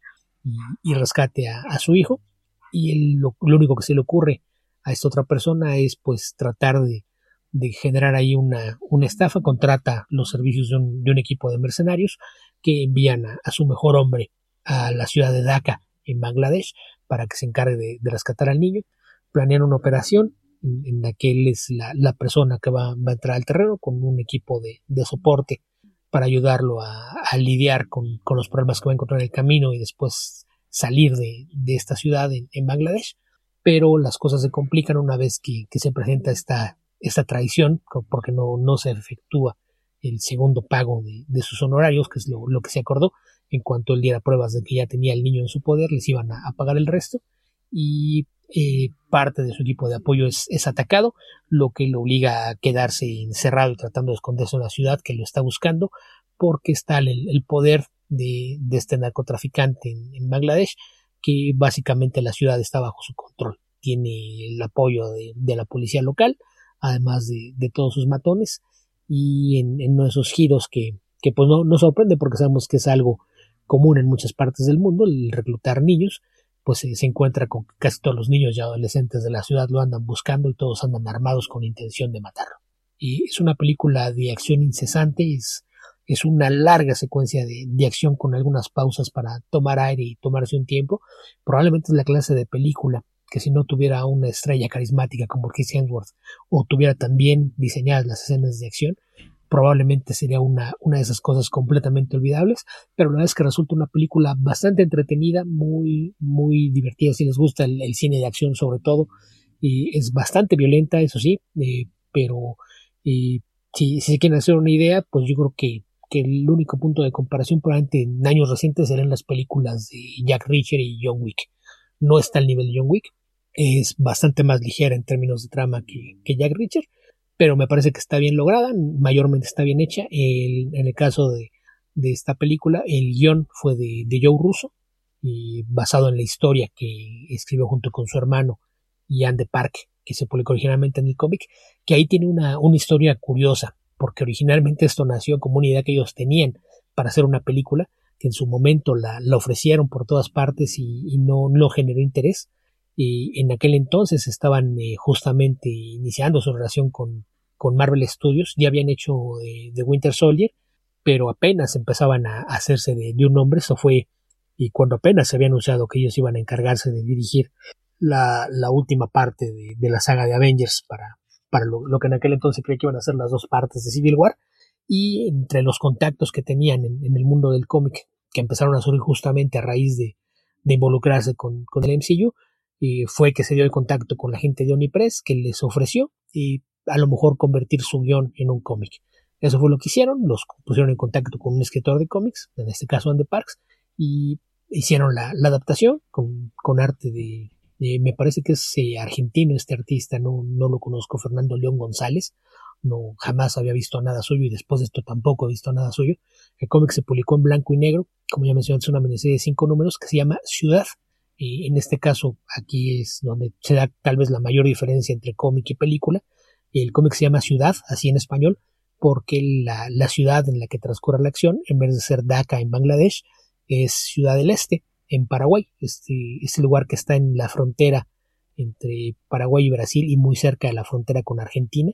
y, rescate a, su hijo. Y él, lo, lo, único que se le ocurre a esta otra persona es pues tratar de, de generar ahí una, una, estafa, contrata los servicios de un, de un equipo de mercenarios que envían a, a su mejor hombre a la ciudad de Dhaka, en Bangladesh, para que se encargue de, rescatar al niño. Planean una operación en, la que él es la, persona que va, a entrar al terreno con un equipo de, soporte para ayudarlo a, lidiar con, los problemas que va a encontrar en el camino y después salir de, esta ciudad en, en, Bangladesh. Pero las cosas se complican una vez que, se presenta esta, traición, porque no, se efectúa el segundo pago de, sus honorarios, que es lo, que se acordó. En cuanto él diera pruebas de que ya tenía el niño en su poder, les iban a, pagar el resto. Y eh, parte de su equipo de apoyo es, atacado, lo que lo obliga a quedarse encerrado y tratando de esconderse en la ciudad que lo está buscando, porque está el, poder de, este narcotraficante en, Bangladesh, que básicamente la ciudad está bajo su control. Tiene el apoyo de, la policía local, además de, todos sus matones, y en, de esos giros que, que pues no, no sorprende porque sabemos que es algo común en muchas partes del mundo, el reclutar niños, pues se encuentra con casi todos los niños y adolescentes de la ciudad lo andan buscando y todos andan armados con intención de matarlo. Y es una película de acción incesante, es, es una larga secuencia de, de, acción con algunas pausas para tomar aire y tomarse un tiempo. Probablemente es la clase de película que si no tuviera una estrella carismática como Chris Hemsworth o tuviera también diseñadas las escenas de acción, probablemente sería una, una de esas cosas completamente olvidables, pero la verdad es que resulta una película bastante entretenida, muy, muy divertida, si les gusta el, cine de acción sobre todo, y es bastante violenta, eso sí, eh, pero si, si se quieren hacer una idea, pues yo creo que, que el único punto de comparación probablemente en años recientes serán las películas de Jack Reacher y John Wick. No está al nivel de John Wick, es bastante más ligera en términos de trama que, que Jack Reacher, pero me parece que está bien lograda, mayormente está bien hecha. en el caso de, esta película, el guion fue de, Joe Russo, y basado en la historia que escribió junto con su hermano Ian de Park, que se publicó originalmente en el cómic, que ahí tiene una, historia curiosa, porque originalmente esto nació como una idea que ellos tenían para hacer una película, que en su momento la, ofrecieron por todas partes y, no, no generó interés y en aquel entonces estaban eh, justamente iniciando su relación con, con Marvel Studios, ya habían hecho de, Winter Soldier, pero apenas empezaban a hacerse de, un nombre, eso fue y cuando apenas se había anunciado que ellos iban a encargarse de dirigir la, la última parte de, la saga de Avengers para, para lo, que en aquel entonces creía que iban a ser las dos partes de Civil War, y entre los contactos que tenían en, el mundo del cómic, que empezaron a surgir justamente a raíz de, de involucrarse con, con el MCU, y fue que se dio el contacto con la gente de Onipress que les ofreció y a lo mejor convertir su guion en un cómic. Eso fue lo que hicieron, los pusieron en contacto con un escritor de cómics, en este caso Andy Parks, y hicieron la, adaptación con, arte de, me parece que es eh, argentino este artista, no, no lo conozco, Fernando León González, no jamás había visto nada suyo y después de esto tampoco he visto nada suyo. El cómic se publicó en blanco y negro, como ya mencioné, es una miniserie de cinco números que se llama Ciudad, en este caso, aquí es donde se da tal vez la mayor diferencia entre cómic y película. El cómic se llama Ciudad, así en español, porque la, ciudad en la que transcurre la acción, en vez de ser Dhaka en Bangladesh, es Ciudad del Este, en Paraguay. Este, este lugar que está en la frontera entre Paraguay y Brasil y muy cerca de la frontera con Argentina.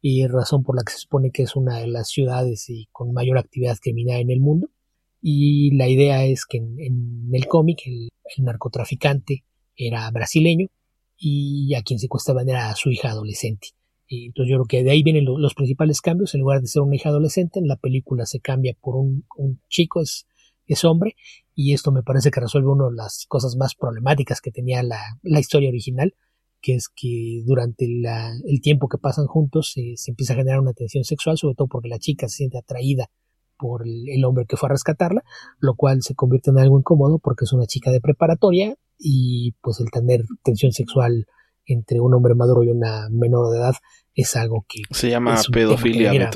Y razón por la que se supone que es una de las ciudades y con mayor actividad criminal en el mundo y la idea es que en, el cómic el, narcotraficante era brasileño y a quien secuestraban era a su hija adolescente. entonces yo creo que de ahí vienen los principales cambios. En lugar de ser una hija adolescente, en la película se cambia por un, chico, es, es, hombre, y esto me parece que resuelve una de las cosas más problemáticas que tenía la, historia original, que es que durante el tiempo que pasan juntos se empieza a generar una tensión sexual, sobre todo porque la chica se siente atraída por el, hombre que fue a rescatarla, lo cual se convierte en algo incómodo porque es una chica de preparatoria y pues el tener tensión sexual entre un hombre maduro y una menor de edad es algo que... Se llama pedofilia,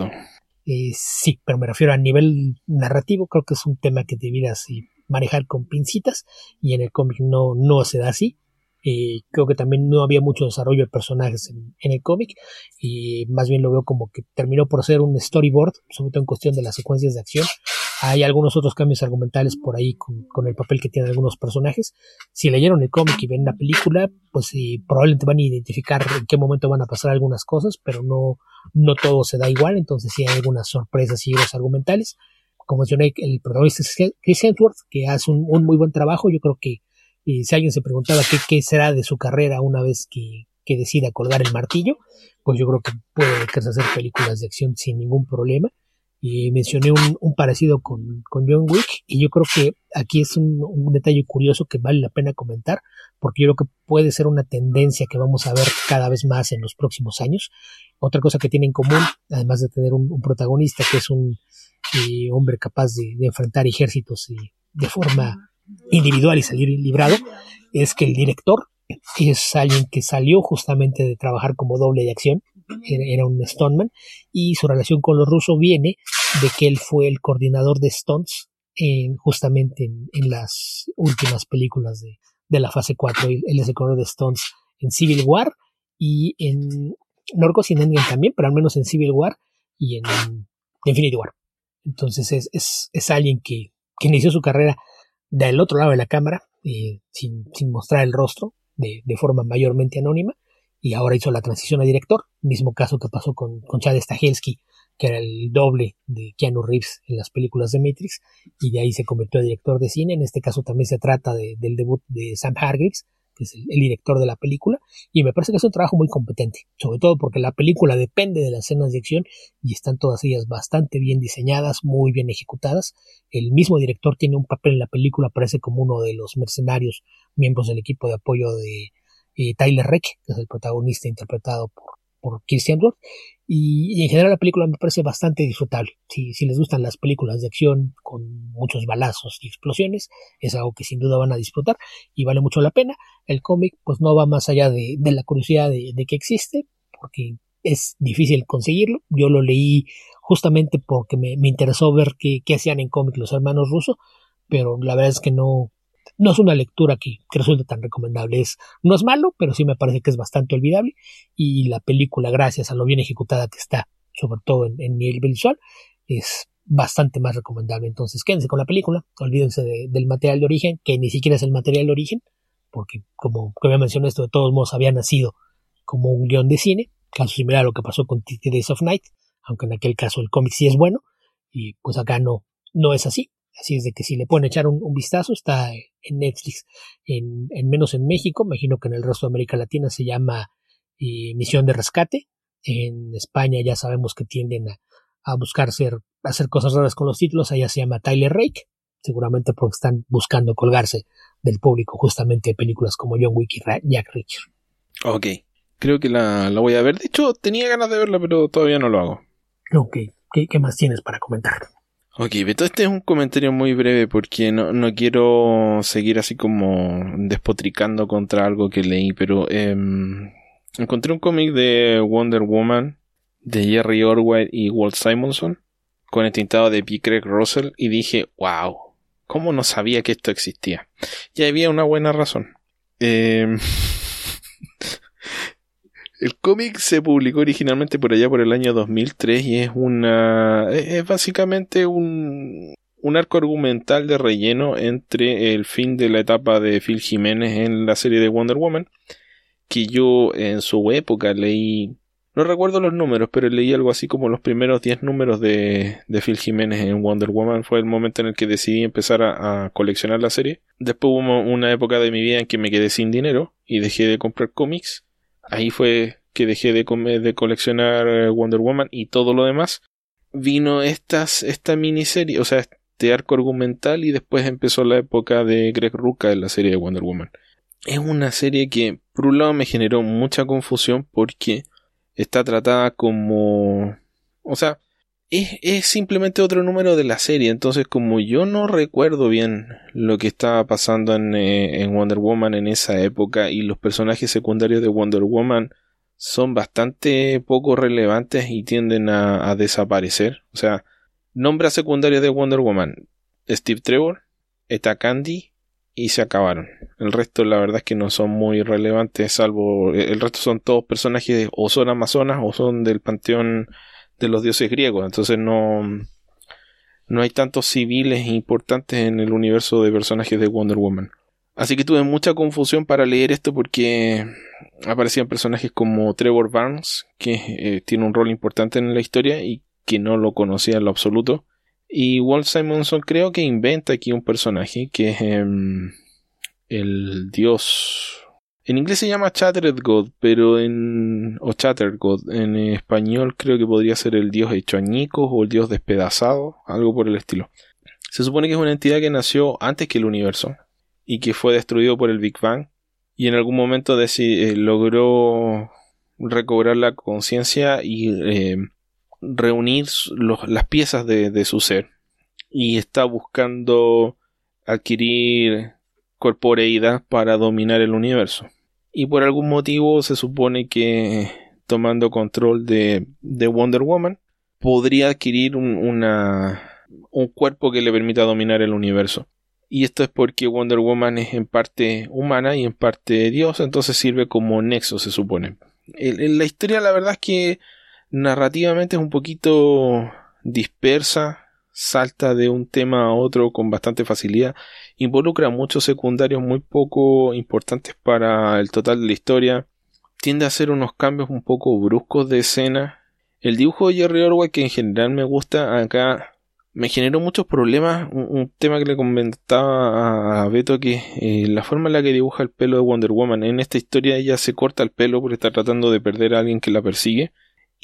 eh, sí, pero me refiero a nivel narrativo, creo que es un tema que debieras manejar con pincitas y en el cómic no, no se da así. Eh, creo que también no había mucho desarrollo de personajes en, el cómic y más bien lo veo como que terminó por ser un storyboard, sobre todo en cuestión de las secuencias de acción. Hay algunos otros cambios argumentales por ahí con, el papel que tienen algunos personajes. Si leyeron el cómic y ven la película, pues probablemente van a identificar en qué momento van a pasar algunas cosas, pero no, no todo se da igual, entonces sí hay algunas sorpresas y los argumentales. Como mencioné, el protagonista es Chris Hemsworth, que hace un muy buen trabajo. Yo creo que y si alguien se preguntaba qué, qué será de su carrera una vez que, que, decida colgar el martillo, pues yo creo que puede dedicarse a hacer películas de acción sin ningún problema. Y mencioné un, un parecido con, con, John Wick y yo creo que aquí es un, un, detalle curioso que vale la pena comentar porque yo creo que puede ser una tendencia que vamos a ver cada vez más en los próximos años. Otra cosa que tiene en común, además de tener un, protagonista que es un eh, hombre capaz de, de enfrentar ejércitos y de forma individual y salir librado, es que el director es alguien que salió justamente de trabajar como doble de acción, era un Stoneman, y su relación con los rusos viene de que él fue el coordinador de stunts en, justamente en, las últimas películas de, de la fase 4. Él, es el color de Stones en Civil War y en Norcos y en también, pero al menos en Civil War y en Infinity War. Entonces es, es, es alguien que, que, inició su carrera del otro lado de la cámara, eh, sin, sin, mostrar el rostro, de, de, forma mayormente anónima, y ahora hizo la transición a director, mismo caso que pasó con, con Chad Stahelski, que era el doble de Keanu Reeves en las películas de Matrix, y de ahí se convirtió a director de cine. En este caso también se trata de, del debut de Sam Hargreaves, que es el, director de la película, y me parece que es un trabajo muy competente, sobre todo porque la película depende de las escenas de acción y están todas ellas bastante bien diseñadas, muy bien ejecutadas. El mismo director tiene un papel en la película, parece como uno de los mercenarios, miembros del equipo de apoyo de eh, Tyler Reck, que es el protagonista interpretado por, por Kirsten y, en general la película me parece bastante disfrutable. Si, si les gustan las películas de acción con muchos balazos y explosiones, es algo que sin duda van a disfrutar y vale mucho la pena. El cómic pues no va más allá de, la curiosidad de, que existe, porque es difícil conseguirlo. Yo lo leí justamente porque me, interesó ver qué, qué hacían en cómic los hermanos rusos, pero la verdad es que no, no es una lectura que, que resulte tan recomendable. Es, no es malo, pero sí me parece que es bastante olvidable. Y la película, gracias a lo bien ejecutada que está, sobre todo en, en nivel es bastante más recomendable. Entonces, quédense con la película, olvídense del material de origen, que ni siquiera es el material de origen, porque como, como ya mencioné, esto de todos modos había nacido como un guion de cine, caso similar a lo que pasó con Titty Days of Night, aunque en aquel caso el cómic sí es bueno, y pues acá no, no es así. Así es de que si le pueden echar un, vistazo, está en Netflix, en, menos en México, imagino que en el resto de América Latina se llama eh, Misión de Rescate. En España ya sabemos que tienden a, buscar hacer cosas raras con los títulos, allá se llama Tyler Rake, seguramente porque están buscando colgarse del público justamente de películas como John Wick y Jack Reacher. Ok, creo que la, voy a ver. De hecho, tenía ganas de verla, pero todavía no lo hago. Ok, qué más tienes para comentar? Ok, Beto, este es un comentario muy breve porque no, no quiero seguir así como despotricando contra algo que leí, pero em, encontré un cómic de Wonder Woman de Jerry Orwell y Walt Simonson con el tintado de P. Craig Russell y dije, wow, ¿cómo no sabía que esto existía? Y había una buena razón. Eh, el cómic se publicó originalmente por allá por el año 2003 y es una es básicamente un un arco argumental de relleno entre el fin de la etapa de Phil Jiménez en la serie de Wonder Woman que yo en su época leí no recuerdo los números, pero leí algo así como los primeros 10 números de, de Phil Jiménez en Wonder Woman. Fue el momento en el que decidí empezar a, a, coleccionar la serie. Después hubo una época de mi vida en que me quedé sin dinero y dejé de comprar cómics ahí fue que dejé de, coleccionar eh, Wonder Woman y todo lo demás. Vino esta miniserie, o sea, este arco argumental y después empezó la época de Greg Rucka en la serie de Wonder Woman. Es una serie que, por un lado, me generó mucha confusión porque está tratada como... O sea, es, simplemente otro número de la serie. Entonces, como yo no recuerdo bien lo que estaba pasando en, eh, Wonder Woman en esa época y los personajes secundarios de Wonder Woman son bastante poco relevantes y tienden a, desaparecer. O sea, nombres secundarios de Wonder Woman: Steve Trevor, Eta Candy y se acabaron. El resto, la verdad es que no son muy relevantes, salvo el resto son todos personajes o son amazonas o son del panteón de los dioses griegos. Entonces no, no hay tantos civiles importantes en el universo de personajes de Wonder Woman. Así que tuve mucha confusión para leer esto porque aparecían personajes como Trevor Barnes, que eh, tiene un rol importante en la historia y que no lo conocía en lo absoluto. Y Walt Simonson creo que inventa aquí un personaje que es em, el dios en inglés se llama Chattered God, pero en. o Chattered God. En español creo que podría ser el dios hecho añicos o el dios despedazado, algo por el estilo. Se supone que es una entidad que nació antes que el universo y que fue destruido por el Big Bang y en algún momento eh, logró recobrar la conciencia y eh, reunir las piezas de su ser y está buscando adquirir corporeidad para dominar el universo. Y por algún motivo se supone que tomando control de, de Wonder Woman podría adquirir una un cuerpo que le permita dominar el universo. Y esto es porque Wonder Woman es en parte humana y en parte Dios, entonces sirve como nexo, se supone. la historia, la verdad es que narrativamente es un poquito dispersa, salta de un tema a otro con bastante facilidad, involucra muchos secundarios muy poco importantes para el total de la historia, tiende a hacer unos cambios un poco bruscos de escena. El dibujo de Jerry Orwell, que en general me gusta, acá me generó muchos problemas. Un, tema que le comentaba a Beto que eh, la forma en la que dibuja el pelo de Wonder Woman. En esta historia ella se corta el pelo porque está tratando de perder a alguien que la persigue.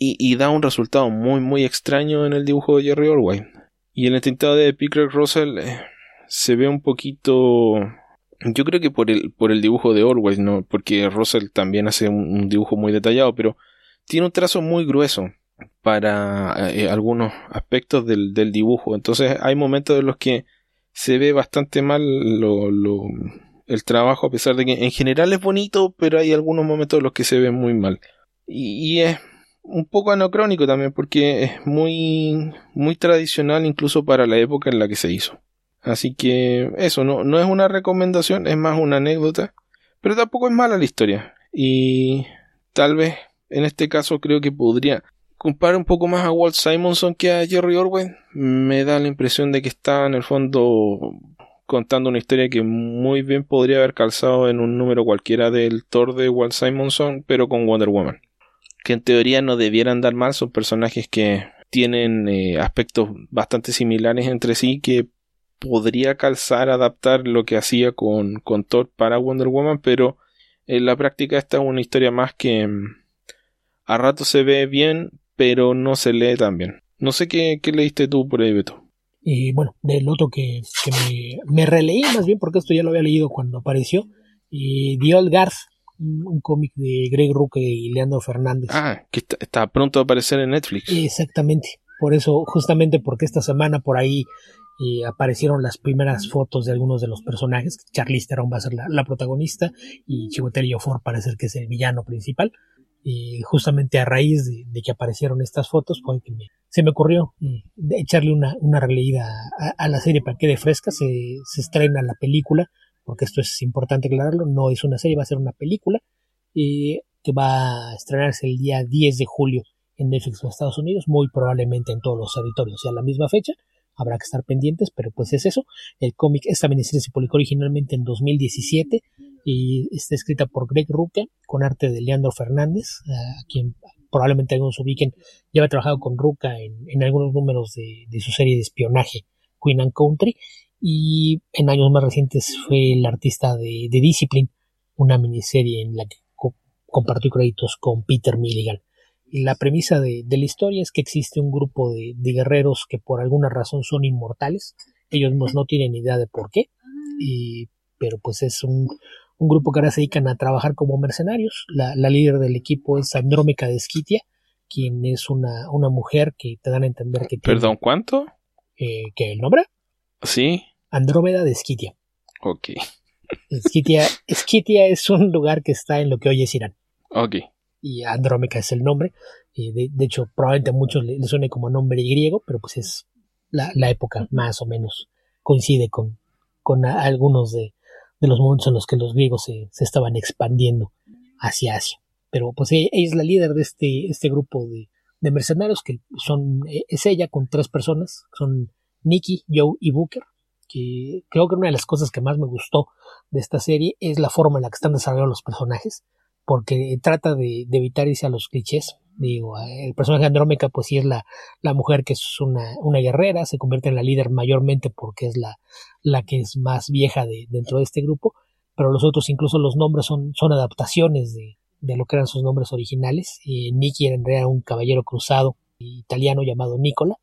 Y, da un resultado muy muy extraño en el dibujo de Jerry Orwell. Y en el tintado de Pickler Russell eh, se ve un poquito. Yo creo que por el, por el dibujo de Orwell, ¿no? Porque Russell también hace un, dibujo muy detallado, pero tiene un trazo muy grueso para eh, algunos aspectos del, del, dibujo. Entonces hay momentos en los que se ve bastante mal lo, lo, el trabajo, a pesar de que en general es bonito, pero hay algunos momentos en los que se ve muy mal. Y, y es un poco anacrónico también porque es muy muy tradicional incluso para la época en la que se hizo. Así que eso no, no es una recomendación, es más una anécdota, pero tampoco es mala la historia. Y tal vez en este caso creo que podría comparar un poco más a Walt Simonson que a Jerry Orwell. Me da la impresión de que está en el fondo contando una historia que muy bien podría haber calzado en un número cualquiera del Thor de Walt Simonson, pero con Wonder Woman que en teoría no debieran dar mal, son personajes que tienen eh, aspectos bastante similares entre sí que podría calzar, adaptar lo que hacía con, con Thor para Wonder Woman, pero en la práctica esta es una historia más que mm, a rato se ve bien, pero no se lee tan bien. No sé qué, qué leíste tú por ahí, Beto. Y bueno, del otro que, que me, me, releí más bien porque esto ya lo había leído cuando apareció, y The Old Garth un cómic de Greg Rucke y Leandro Fernández. Ah, que está, pronto a aparecer en Netflix. Exactamente. Por eso, justamente porque esta semana por ahí eh, aparecieron las primeras fotos de algunos de los personajes. Charlize Theron va a ser la, protagonista y Chiwetel Ejiofor parece que es el villano principal. Y justamente a raíz de, que aparecieron estas fotos fue que se me ocurrió eh, echarle una, una releída a, la serie para que de fresca. Se, estrena la película porque esto es importante aclararlo, no es una serie, va a ser una película eh, que va a estrenarse el día 10 de julio en Netflix en Estados Unidos, muy probablemente en todos los territorios, sea la misma fecha, habrá que estar pendientes, pero pues es eso. El cómic, esta miniserie se publicó originalmente en 2017 y está escrita por Greg Rucke con arte de Leandro Fernández, a quien probablemente algunos ubiquen, ya ha trabajado con Rucka en, algunos números de, de, su serie de espionaje Queen and Country y en años más recientes fue el artista de, Discipline, una miniserie en la que compartió créditos con Peter Milligan. Y la premisa de, la historia es que existe un grupo de, guerreros que por alguna razón son inmortales, ellos mismos no tienen idea de por qué, pero pues es un, grupo que ahora se dedican a trabajar como mercenarios. La, líder del equipo es Andrómeca de Esquitia, quien es una, una mujer que te dan a entender que tiene... ¿Perdón, cuánto? Eh, ¿Que el nombre? Sí. Andrómeda de Esquitia. Ok. Esquitia, Esquitia es un lugar que está en lo que hoy es Irán. Ok. Y Andrómeda es el nombre. Y de, hecho, probablemente a muchos le, suene como nombre griego, pero pues es la, época más o menos coincide con, con algunos de, los momentos en los que los griegos se, estaban expandiendo hacia Asia. Pero pues ella, es la líder de este, este grupo de, de mercenarios que son, es ella con tres personas, son Nicky, Joe y Booker, que creo que una de las cosas que más me gustó de esta serie es la forma en la que están desarrollados los personajes, porque trata de, evitar irse a los clichés. Digo, el personaje Andrómeca, pues sí es la, mujer que es una, guerrera, se convierte en la líder mayormente porque es la, que es más vieja de, dentro de este grupo, pero los otros, incluso los nombres, son, adaptaciones de, lo que eran sus nombres originales. y Nicky era en realidad un caballero cruzado italiano llamado Nicola,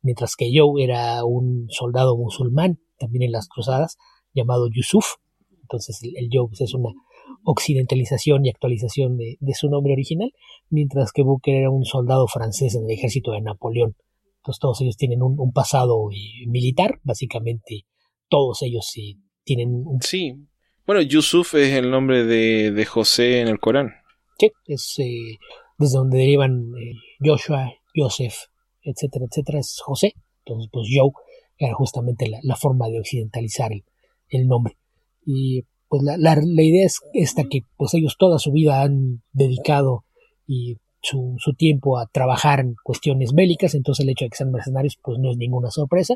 mientras que Joe era un soldado musulmán, también en las cruzadas, llamado Yusuf. Entonces el, Joe pues, es una occidentalización y actualización de, su nombre original, mientras que Booker era un soldado francés en el ejército de Napoleón. Entonces todos ellos tienen un, pasado eh, militar, básicamente todos ellos eh, tienen un... Sí, bueno, Yusuf es el nombre de, José en el Corán. Sí, es eh, desde donde derivan Joshua, Joseph, etcétera, etcétera, es José. Entonces, pues Joe era justamente la, forma de occidentalizar el, nombre. Y pues la, la, idea es esta que pues ellos toda su vida han dedicado y su, su, tiempo a trabajar en cuestiones bélicas, entonces el hecho de que sean mercenarios pues no es ninguna sorpresa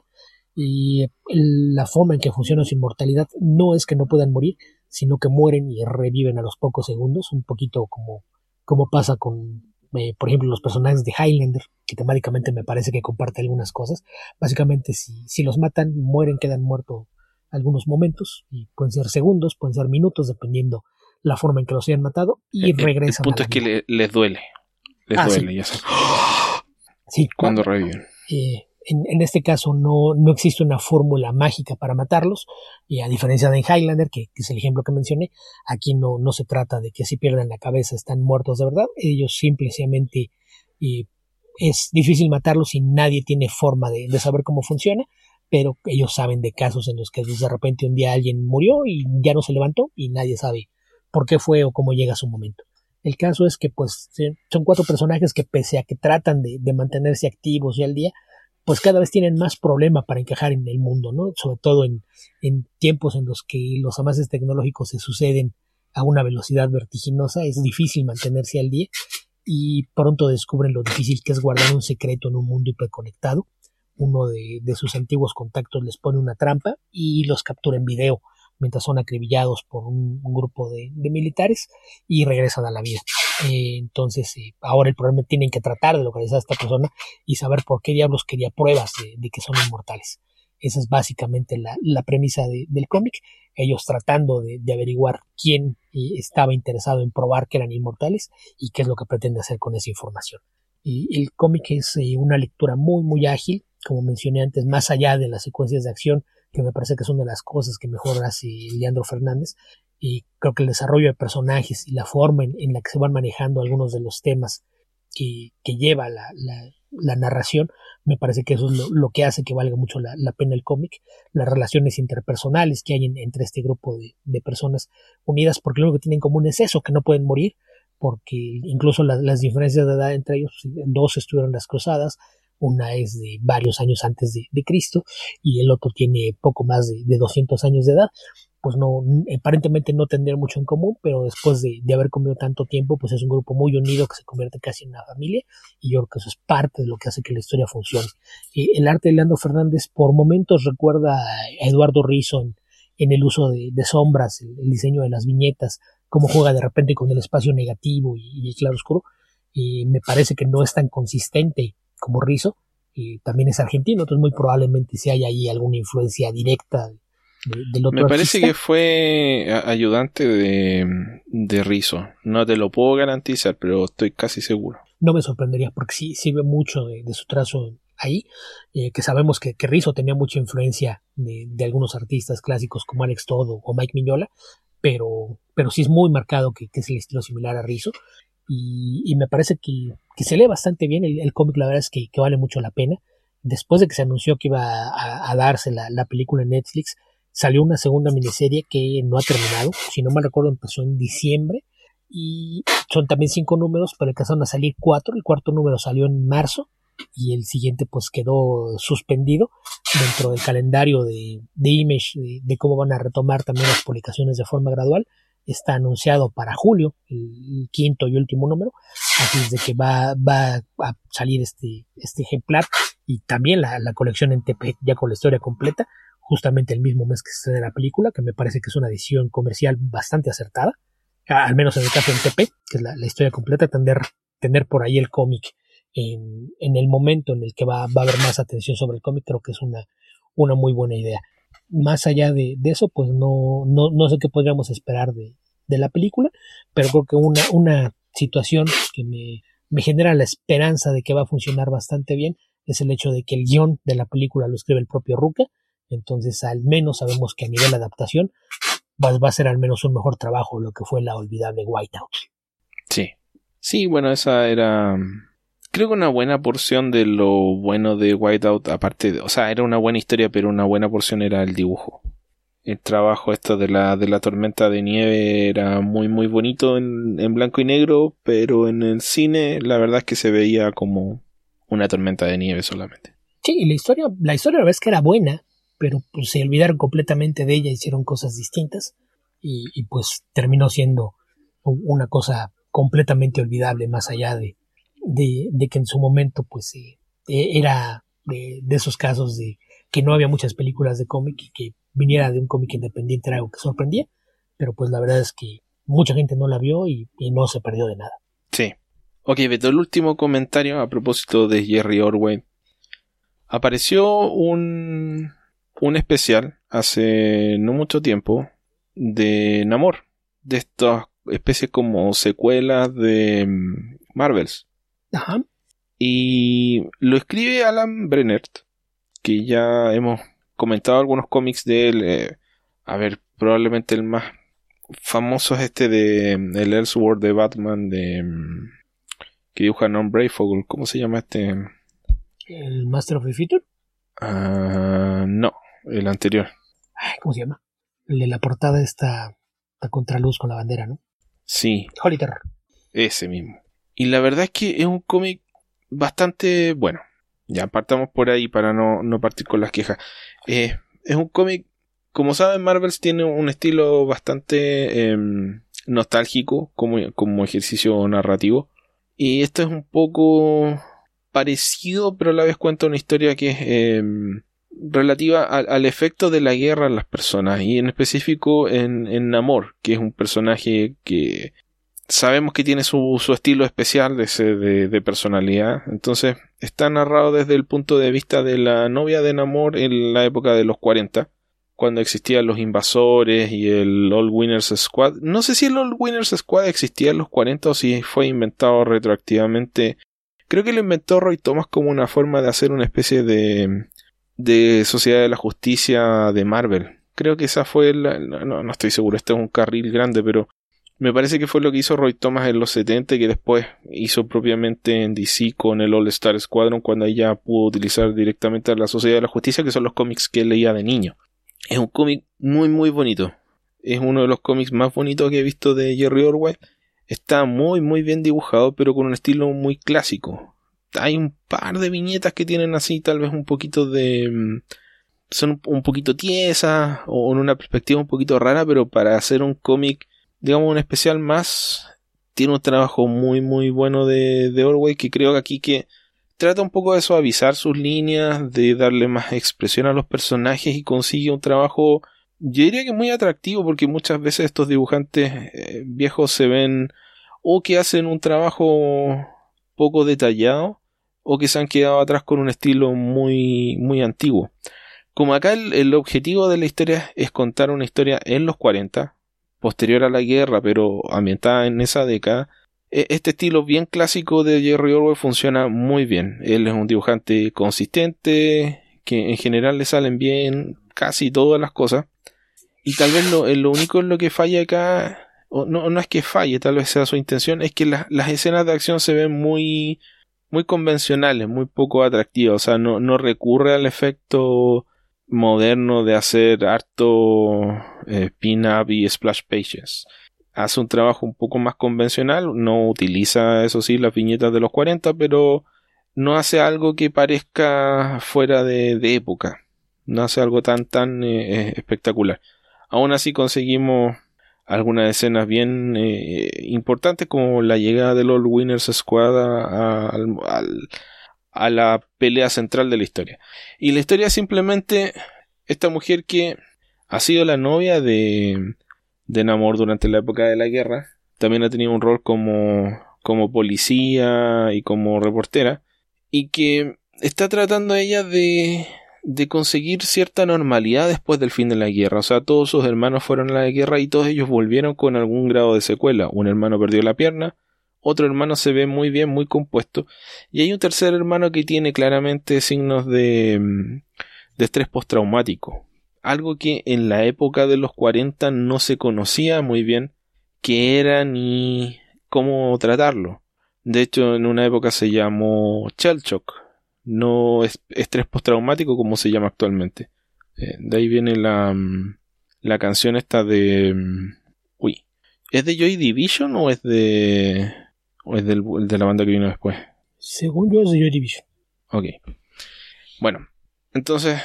y la forma en que funciona su inmortalidad no es que no puedan morir, sino que mueren y reviven a los pocos segundos, un poquito como, como pasa con, eh, por ejemplo, los personajes de Highlander, que temáticamente me parece que comparte algunas cosas. Básicamente, si, si los matan, mueren, quedan muertos algunos momentos, y pueden ser segundos, pueden ser minutos, dependiendo la forma en que los hayan matado, y regresan. El punto es que les duele. Les ah, duele, ya Sí, cuando reviven. Eh, en, este caso no, no existe una fórmula mágica para matarlos, y a diferencia de en Highlander, que, es el ejemplo que mencioné, aquí no, no se trata de que si pierden la cabeza están muertos de verdad, ellos simplemente es difícil matarlos y nadie tiene forma de, saber cómo funciona, pero ellos saben de casos en los que de repente un día alguien murió y ya no se levantó y nadie sabe por qué fue o cómo llega su momento. El caso es que pues son cuatro personajes que pese a que tratan de, mantenerse activos y al día, pues cada vez tienen más problema para encajar en el mundo, ¿no? Sobre todo en, en tiempos en los que los avances tecnológicos se suceden a una velocidad vertiginosa, es difícil mantenerse al día y pronto descubren lo difícil que es guardar un secreto en un mundo hiperconectado. Uno de, sus antiguos contactos les pone una trampa y los captura en video mientras son acribillados por un, grupo de, militares y regresan a la vida. Eh, entonces, eh, ahora el problema tienen que tratar de localizar a esta persona y saber por qué diablos quería pruebas de, que son inmortales. Esa es básicamente la, premisa del cómic. Ellos tratando de, averiguar quién eh, estaba interesado en probar que eran inmortales y qué es lo que pretende hacer con esa información. Y el cómic es una lectura muy, muy ágil, como mencioné antes, más allá de las secuencias de acción, que me parece que son de las cosas que mejor hace Leandro Fernández. Y creo que el desarrollo de personajes y la forma en, la que se van manejando algunos de los temas que, lleva la, narración, me parece que eso es lo, que hace que valga mucho la, pena el cómic. Las relaciones interpersonales que hay entre este grupo de, personas unidas, porque lo único que tienen en común es eso, que no pueden morir, porque incluso las diferencias de edad entre ellos, dos estuvieron las cruzadas, una es de varios años antes de, Cristo y el otro tiene poco más de, 200 años de edad, pues no, aparentemente no tendrían mucho en común, pero después de, haber comido tanto tiempo, pues es un grupo muy unido que se convierte casi en una familia y yo creo que eso es parte de lo que hace que la historia funcione. Eh, el arte de Leandro Fernández por momentos recuerda a Eduardo Rizzo en, el uso de, sombras, el, diseño de las viñetas, cómo juega de repente con el espacio negativo y, el claro oscuro. Y me parece que no es tan consistente como Rizzo, y también es argentino, entonces muy probablemente si hay ahí alguna influencia directa del otro Me parece que fue ayudante de, de Rizzo, no te lo puedo garantizar, pero estoy casi seguro. No me sorprendería porque sí, sí ve mucho de, su trazo ahí, eh, que sabemos que, que Rizzo tenía mucha influencia de, algunos artistas clásicos como Alex Todo o Mike Miñola, pero, pero sí es muy marcado que, que es el estilo similar a Rizzo y, me parece que, se lee bastante bien. El, cómic, la verdad es que, vale mucho la pena. Después de que se anunció que iba a, darse la, película en Netflix, salió una segunda miniserie que no ha terminado. Si no mal recuerdo, empezó en diciembre. Y son también cinco números, pero alcanzaron a salir cuatro. El cuarto número salió en marzo y el siguiente pues quedó suspendido dentro del calendario de, Image de, cómo van a retomar también las publicaciones de forma gradual está anunciado para julio, el, quinto y último número, así es de que va, va a salir este, este ejemplar y también la, colección en TP ya con la historia completa, justamente el mismo mes que se estrena la película, que me parece que es una edición comercial bastante acertada, al menos en el caso del TP, que es la, historia completa, tener, tener por ahí el cómic en, en, el momento en el que va, va a haber más atención sobre el cómic, creo que es una, una muy buena idea más allá de, eso, pues no, no, no, sé qué podríamos esperar de, de, la película, pero creo que una, una situación que me, me genera la esperanza de que va a funcionar bastante bien es el hecho de que el guion de la película lo escribe el propio Ruka, entonces al menos sabemos que a nivel de adaptación va, va a ser al menos un mejor trabajo lo que fue la olvidable Whiteout. Sí, sí, bueno, esa era creo que una buena porción de lo bueno de Whiteout, aparte de, o sea, era una buena historia, pero una buena porción era el dibujo. El trabajo esto de la, de la tormenta de nieve era muy muy bonito en, en blanco y negro, pero en el cine la verdad es que se veía como una tormenta de nieve solamente. Sí, la historia, la historia la verdad es que era buena, pero pues se olvidaron completamente de ella, hicieron cosas distintas y, pues terminó siendo una cosa completamente olvidable más allá de, de, que en su momento pues eh, e, era de, esos casos de que no había muchas películas de cómic y que viniera de un cómic independiente era algo que sorprendía, pero pues la verdad es que mucha gente no la vio y, no se perdió de nada. Sí. Ok, Beto, el último comentario a propósito de Jerry Orwell. Apareció un, un especial hace no mucho tiempo de Namor, de estas especies como secuelas de mm, Marvels. Ajá. Y lo escribe Alan Brennert, que ya hemos comentado algunos cómics de él. Eh, a ver, probablemente el más famoso es este de mm, el Elseworld de Batman de mm, que dibuja Non Brayfogle. ¿Cómo se llama este? ¿El Master of the Future? Ah, no, el anterior. ¿Cómo se llama? El de la portada está a contraluz con la bandera, ¿no? Sí. Holy Terror. Ese mismo. Y la verdad es que es un cómic bastante bueno. Ya partamos por ahí para no, no partir con las quejas. Eh, es un cómic, como saben, Marvels tiene un estilo bastante em, nostálgico como, como ejercicio narrativo. Y esto es un poco parecido, pero a la vez cuenta una historia que es em, relativa al, efecto de la guerra en las personas y en específico en, en Namor, que es un personaje que sabemos que tiene su, su estilo especial de, de, personalidad. Entonces está narrado desde el punto de vista de la novia de Namor en la época de los 40, cuando existían los invasores y el All Winners Squad. No sé si el All Winners Squad existía en los 40 o si fue inventado retroactivamente. Creo que lo inventó Roy Thomas como una forma de hacer una especie de de Sociedad de la Justicia de Marvel. Creo que esa fue la, no, no estoy seguro, este es un carril grande, pero me parece que fue lo que hizo Roy Thomas en los 70 que después hizo propiamente en DC con el All Star Squadron cuando ella pudo utilizar directamente a la Sociedad de la Justicia, que son los cómics que leía de niño. Es un cómic muy muy bonito. Es uno de los cómics más bonitos que he visto de Jerry Orwell. Está muy muy bien dibujado, pero con un estilo muy clásico hay un par de viñetas que tienen así tal vez un poquito de... Mm, son un poquito tiesas o en una perspectiva un poquito rara, pero para hacer un cómic, digamos un especial más, tiene un trabajo muy muy bueno de, de Orway que creo que aquí que trata un poco de suavizar sus líneas, de darle más expresión a los personajes y consigue un trabajo, yo diría que muy atractivo porque muchas veces estos dibujantes eh, viejos se ven o que hacen un trabajo poco detallado o que se han quedado atrás con un estilo muy, muy antiguo. Como acá el, objetivo de la historia es contar una historia en los 40, posterior a la guerra, pero ambientada en esa década, e, este estilo bien clásico de Jerry Orwell funciona muy bien. Él es un dibujante consistente, que en general le salen bien casi todas las cosas. Y tal vez lo, lo único en lo que falla acá, o no, no es que falle, tal vez sea su intención, es que las escenas de acción se ven muy, muy convencionales, muy poco atractivas. O sea, no, no recurre al efecto moderno de hacer harto eh, pin-up y splash pages. Hace un trabajo un poco más convencional, no utiliza, eso sí, las viñetas de los 40, pero no hace algo que parezca fuera de, época. No hace algo tan, tan eh, espectacular. Aún así conseguimos algunas escenas bien eh, importantes como la llegada del All Winners Squad a, a, la pelea central de la historia. Y la historia simplemente esta mujer que ha sido la novia de, de Namor durante la época de la guerra. También ha tenido un rol como, como policía y como reportera. Y que está tratando ella de de conseguir cierta normalidad después del fin de la guerra. O sea, todos sus hermanos fueron a la guerra y todos ellos volvieron con algún grado de secuela. Un hermano perdió la pierna, otro hermano se ve muy bien, muy compuesto, y hay un tercer hermano que tiene claramente signos de, mm, estrés postraumático. Algo que en la época de los 40 no se conocía muy bien qué era ni cómo tratarlo. De hecho, en una época se llamó shell shock, no es estrés postraumático como se llama actualmente. Eh, de ahí viene la, mm, la canción esta de... Mm, uy, ¿es de Joy Division o es de... o es del, de la banda que vino después? Según yo es de Joy Division. Ok. Bueno, entonces,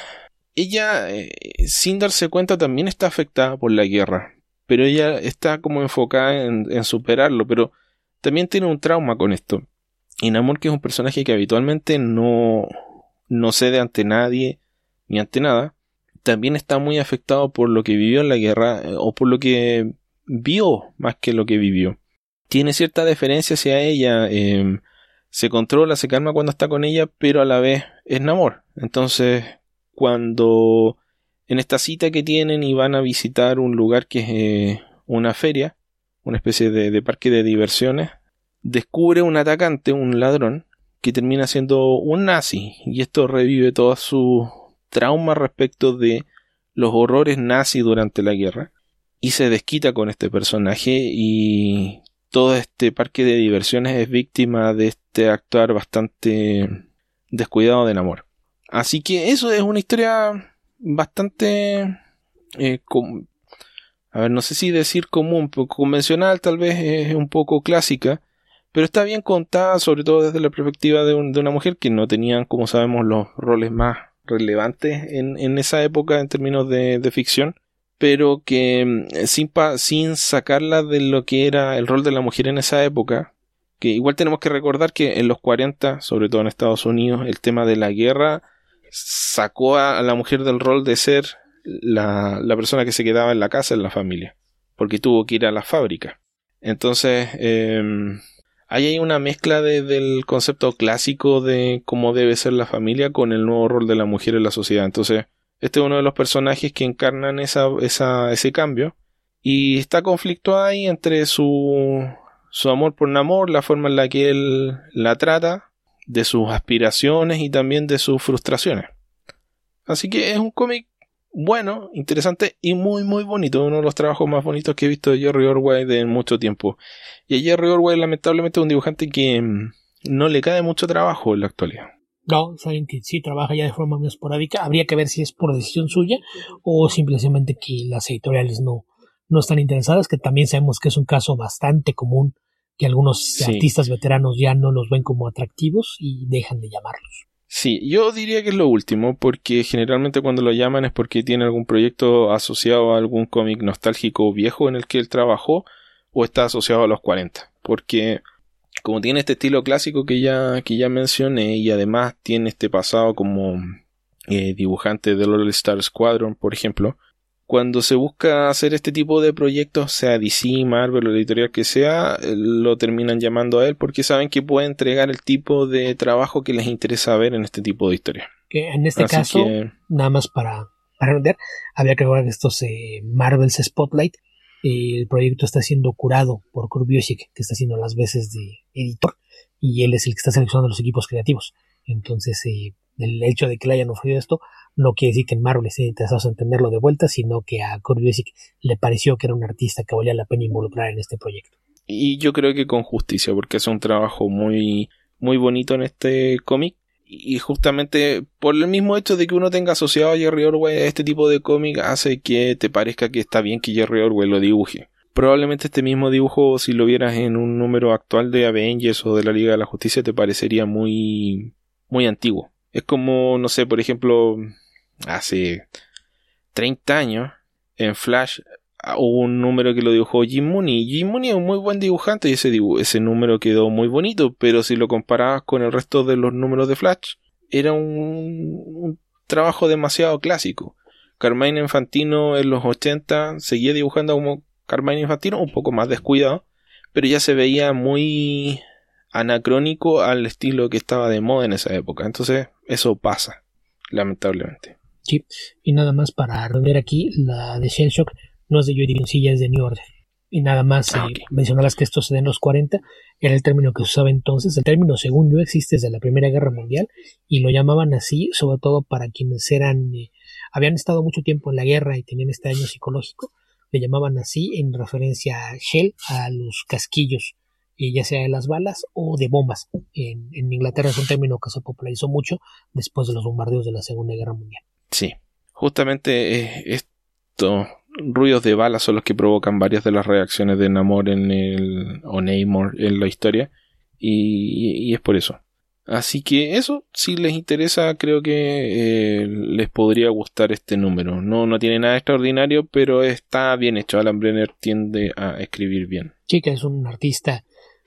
ella, eh, sin darse cuenta, también está afectada por la guerra, pero ella está como enfocada en, superarlo, pero también tiene un trauma con esto. Y Namor, que es un personaje que habitualmente no, no cede ante nadie ni ante nada, también está muy afectado por lo que vivió en la guerra eh, o por lo que vio más que lo que vivió. Tiene cierta deferencia hacia ella, em, se controla, se calma cuando está con ella, pero a la vez es Namor. Entonces, cuando en esta cita que tienen y van a visitar un lugar que es eh, una feria, una especie de, parque de diversiones, descubre un atacante, un ladrón, que termina siendo un nazi, y esto revive toda su trauma respecto de los horrores nazis durante la guerra, y se desquita con este personaje y todo este parque de diversiones es víctima de este actuar bastante descuidado de amor. Así que eso es una historia bastante... Eh, a ver, no sé si decir común, convencional tal vez es un poco clásica, pero está bien contada, sobre todo desde la perspectiva de, una mujer que no tenían, como sabemos, los roles más relevantes en, esa época en términos de ficción pero que mm, sin, sin sacarla de lo que era el rol de la mujer en esa época, que igual tenemos que recordar que en los 40, sobre todo en Estados Unidos, el tema de la guerra sacó a la mujer del rol de ser la, persona que se quedaba en la casa, en la familia, porque tuvo que ir a la fábrica. Entonces, eh, ahí hay una mezcla del concepto clásico de cómo debe ser la familia con el nuevo rol de la mujer en la sociedad. Entonces, este es uno de los personajes que encarnan esa, ese cambio. Y está conflicto ahí entre su, su amor por Namor, la forma en la que él la trata, de sus aspiraciones y también de sus frustraciones. Así que es un cómic bueno, interesante y muy muy bonito. Uno de los trabajos más bonitos que he visto de Jerry Orwell en mucho tiempo. Y Jerry Orwell lamentablemente es un dibujante que mm, no le cae mucho trabajo en la actualidad. No, saben que sí trabaja ya de forma muy esporádica. Habría que ver si es por decisión suya o simplemente que las editoriales no, no están interesadas, que también sabemos que es un caso bastante común que algunos artistas veteranos ya no los ven como atractivos y dejan de llamarlos. Sí, yo diría que es lo último, porque generalmente cuando lo llaman es porque tiene algún proyecto asociado a algún cómic nostálgico viejo en el que él trabajó o está asociado a los 40. Porque como tiene este estilo clásico que ya, que ya mencioné y además tiene este pasado como eh, dibujante del All Star Squadron, por ejemplo, cuando se busca hacer este tipo de proyectos, sea DC, Marvel o editorial que sea, eh, lo terminan llamando a él porque saben que puede entregar el tipo de trabajo que les interesa ver en este tipo de historia. En este caso, nada más para, para había que recordar que estos eh, Marvel's Spotlight el proyecto está siendo curado por Kurt que está haciendo las veces de editor, y él es el que está seleccionando los equipos creativos. Entonces, eh, el hecho de que le hayan ofrecido esto no quiere decir que en Marvel esté interesado en tenerlo de vuelta, sino que a Kurt Busiek le pareció que era un artista que valía la pena involucrar en este proyecto. Y yo creo que con justicia, porque es un trabajo muy, muy bonito en este cómic y justamente por el mismo hecho de que uno tenga asociado a Jerry Orwell a este tipo de cómic hace que te parezca que está bien que Jerry Orwell lo dibuje. Probablemente este mismo dibujo, si lo vieras en un número actual de Avengers o de la Liga de la Justicia, te parecería muy, muy antiguo. Es como, no sé, por ejemplo, hace 30 años, en Flash hubo un número que lo dibujó Jim Mooney. Jim Mooney es un muy buen dibujante y ese, número quedó muy bonito, pero si lo comparabas con el resto de los números de Flash, era un, trabajo demasiado clásico. Carmine Infantino en los 80 seguía dibujando como Carmine Infantino, un poco más descuidado, pero ya se veía muy anacrónico al estilo que estaba de moda en esa época. Entonces, eso pasa, lamentablemente. Sí, y nada más para render aquí, la de Shell Shock no es de Joy Division, es de New Order. Y nada más ah, eh, mencionarlas que esto se en los 40, era el término que se usaba entonces. El término, según yo, existe desde la Primera Guerra Mundial y lo llamaban así, sobre todo para quienes eran, eh, habían estado mucho tiempo en la guerra y tenían este daño psicológico. Le llamaban así en referencia a shell, a los casquillos, eh, ya sea de las balas o de bombas. En, en Inglaterra es un término que se popularizó mucho después de los bombardeos de la Segunda Guerra Mundial. Sí, justamente esto ruidos de balas son los que provocan varias de las reacciones de Namor en el, o Namor en la historia. Y, es por eso. Así que eso, si les interesa, creo que eh, les podría gustar este número. No, no tiene nada extraordinario, pero está bien hecho. Alan Brenner tiende a escribir bien. Que es un artista,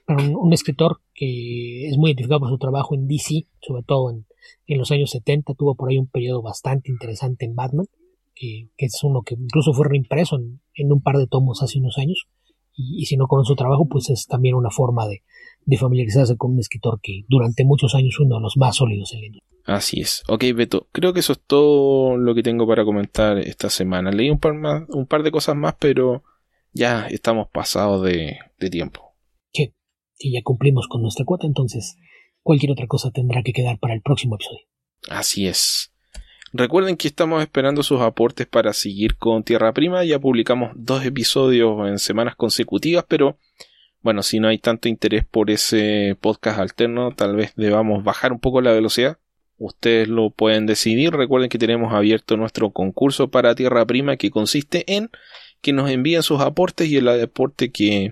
un, un escritor que es muy identificado por su trabajo en DC, sobre todo en, en los años 70. Tuvo por ahí un periodo bastante interesante en Batman, que, que es uno que incluso fue reimpreso en, en, un par de tomos hace unos años. Y, y si no conoce su trabajo, pues es también una forma de, de familiarizarse con un escritor que durante muchos años uno de los más sólidos en la industria. Así es. Ok, Beto, creo que eso es todo lo que tengo para comentar esta semana. Leí un par, más, un par de cosas más, pero ya estamos pasados de, de tiempo. Sí, sí, ya cumplimos con nuestra cuota, entonces cualquier otra cosa tendrá que quedar para el próximo episodio. Así es. Recuerden que estamos esperando sus aportes para seguir con Tierra Prima. Ya publicamos dos episodios en semanas consecutivas, pero bueno, si no hay tanto interés por ese podcast alterno, tal vez debamos bajar un poco la velocidad. Ustedes lo pueden decidir. Recuerden que tenemos abierto nuestro concurso para Tierra Prima que consiste en que nos envíen sus aportes y el aporte que,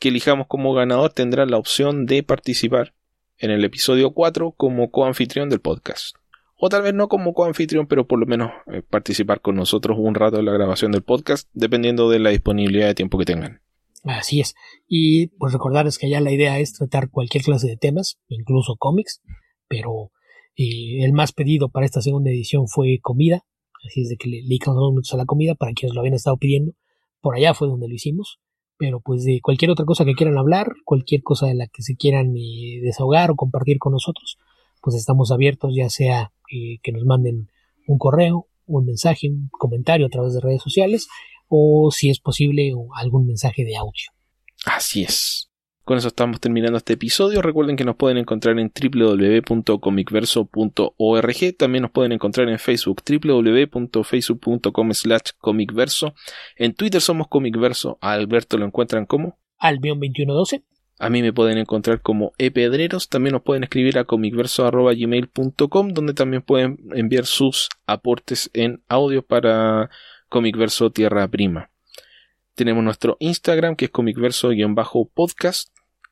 elijamos como ganador tendrá la opción de participar en el episodio 4 como coanfitrión del podcast. O tal vez no como coanfitrión, pero por lo menos eh, participar con nosotros un rato en la grabación del podcast, dependiendo de la disponibilidad de tiempo que tengan. Así es. Y pues recordarles que ya la idea es tratar cualquier clase de temas, incluso cómics, pero eh, el más pedido para esta segunda edición fue comida, así es de que le dedicamos mucho a la comida para quienes lo habían estado pidiendo. Por allá fue donde lo hicimos, pero pues de cualquier otra cosa que quieran hablar, cualquier cosa de la que se quieran eh, desahogar o compartir con nosotros, pues estamos abiertos, ya sea eh, que nos manden un correo, un mensaje, un comentario a través de redes sociales o si es posible algún mensaje de audio. Así es. Con eso estamos terminando este episodio. Recuerden que nos pueden encontrar en www.comicverso.org. También nos pueden encontrar en Facebook www.facebook.com slash comicverso. En Twitter somos comicverso. A Alberto lo encuentran como Albion2112. A mí me pueden encontrar como epedreros. También nos pueden escribir a comicverso.gmail.com donde también pueden enviar sus aportes en audio para Comicverso Tierra Prima. Tenemos nuestro Instagram que es comicverso-podcast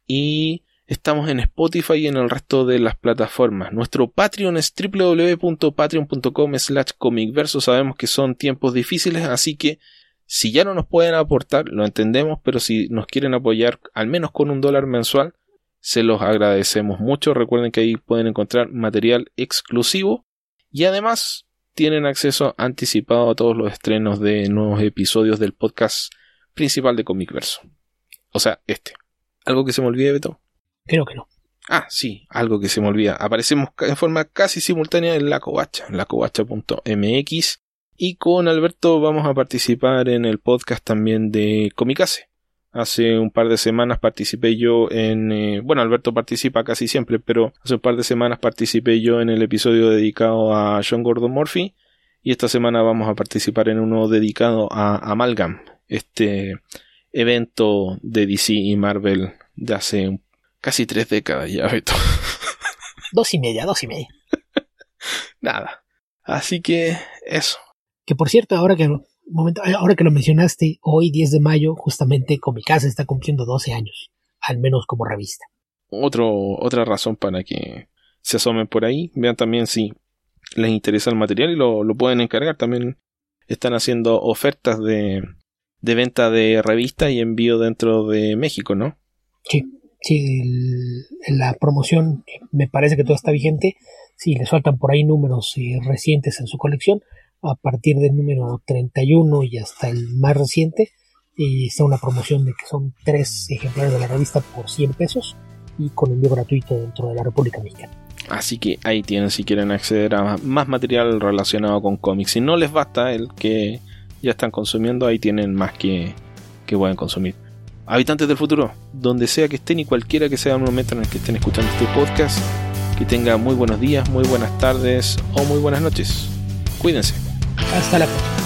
y estamos en Spotify y en el resto de las plataformas. Nuestro Patreon es www.patreon.com slash comicverso. Sabemos que son tiempos difíciles, así que si ya no nos pueden aportar, lo entendemos, pero si nos quieren apoyar al menos con un dólar mensual, se los agradecemos mucho. Recuerden que ahí pueden encontrar material exclusivo y además tienen acceso anticipado a todos los estrenos de nuevos episodios del podcast principal de Comicverso. O sea, este. ¿Algo que se me olvide, Beto? Creo que no. Ah, sí, algo que se me olvida. Aparecemos en forma casi simultánea en la covacha, en lacovacha.mx. Y con Alberto vamos a participar en el podcast también de Comicase. Hace un par de semanas participé yo en... Eh, bueno, Alberto participa casi siempre, pero hace un par de semanas participé yo en el episodio dedicado a John Gordon Murphy. Y esta semana vamos a participar en uno dedicado a Amalgam, este evento de DC y Marvel de hace casi tres décadas ya, Beto. Dos y media, dos y media. Nada. Así que eso. Que por cierto, ahora que momento, ahora que lo mencionaste, hoy 10 de mayo, justamente Comicasa está cumpliendo 12 años, al menos como revista. Otro, otra razón para que se asomen por ahí, vean también si les interesa el material y lo, lo pueden encargar. También están haciendo ofertas de, de venta de revista y envío dentro de México, ¿no? Sí, sí, el, la promoción me parece que todo está vigente. Si les faltan por ahí números eh, recientes en su colección, a partir del número 31 y hasta el más reciente, y está una promoción de que son tres ejemplares de la revista por 100 pesos y con envío gratuito dentro de la República Mexicana. Así que ahí tienen si quieren acceder a más material relacionado con cómics. Si no les basta el que ya están consumiendo, ahí tienen más que, que pueden consumir. Habitantes del futuro, donde sea que estén y cualquiera que sea el momento en el que estén escuchando este podcast, que tengan muy buenos días, muy buenas tardes o muy buenas noches. Cuídense. Hasta la próxima.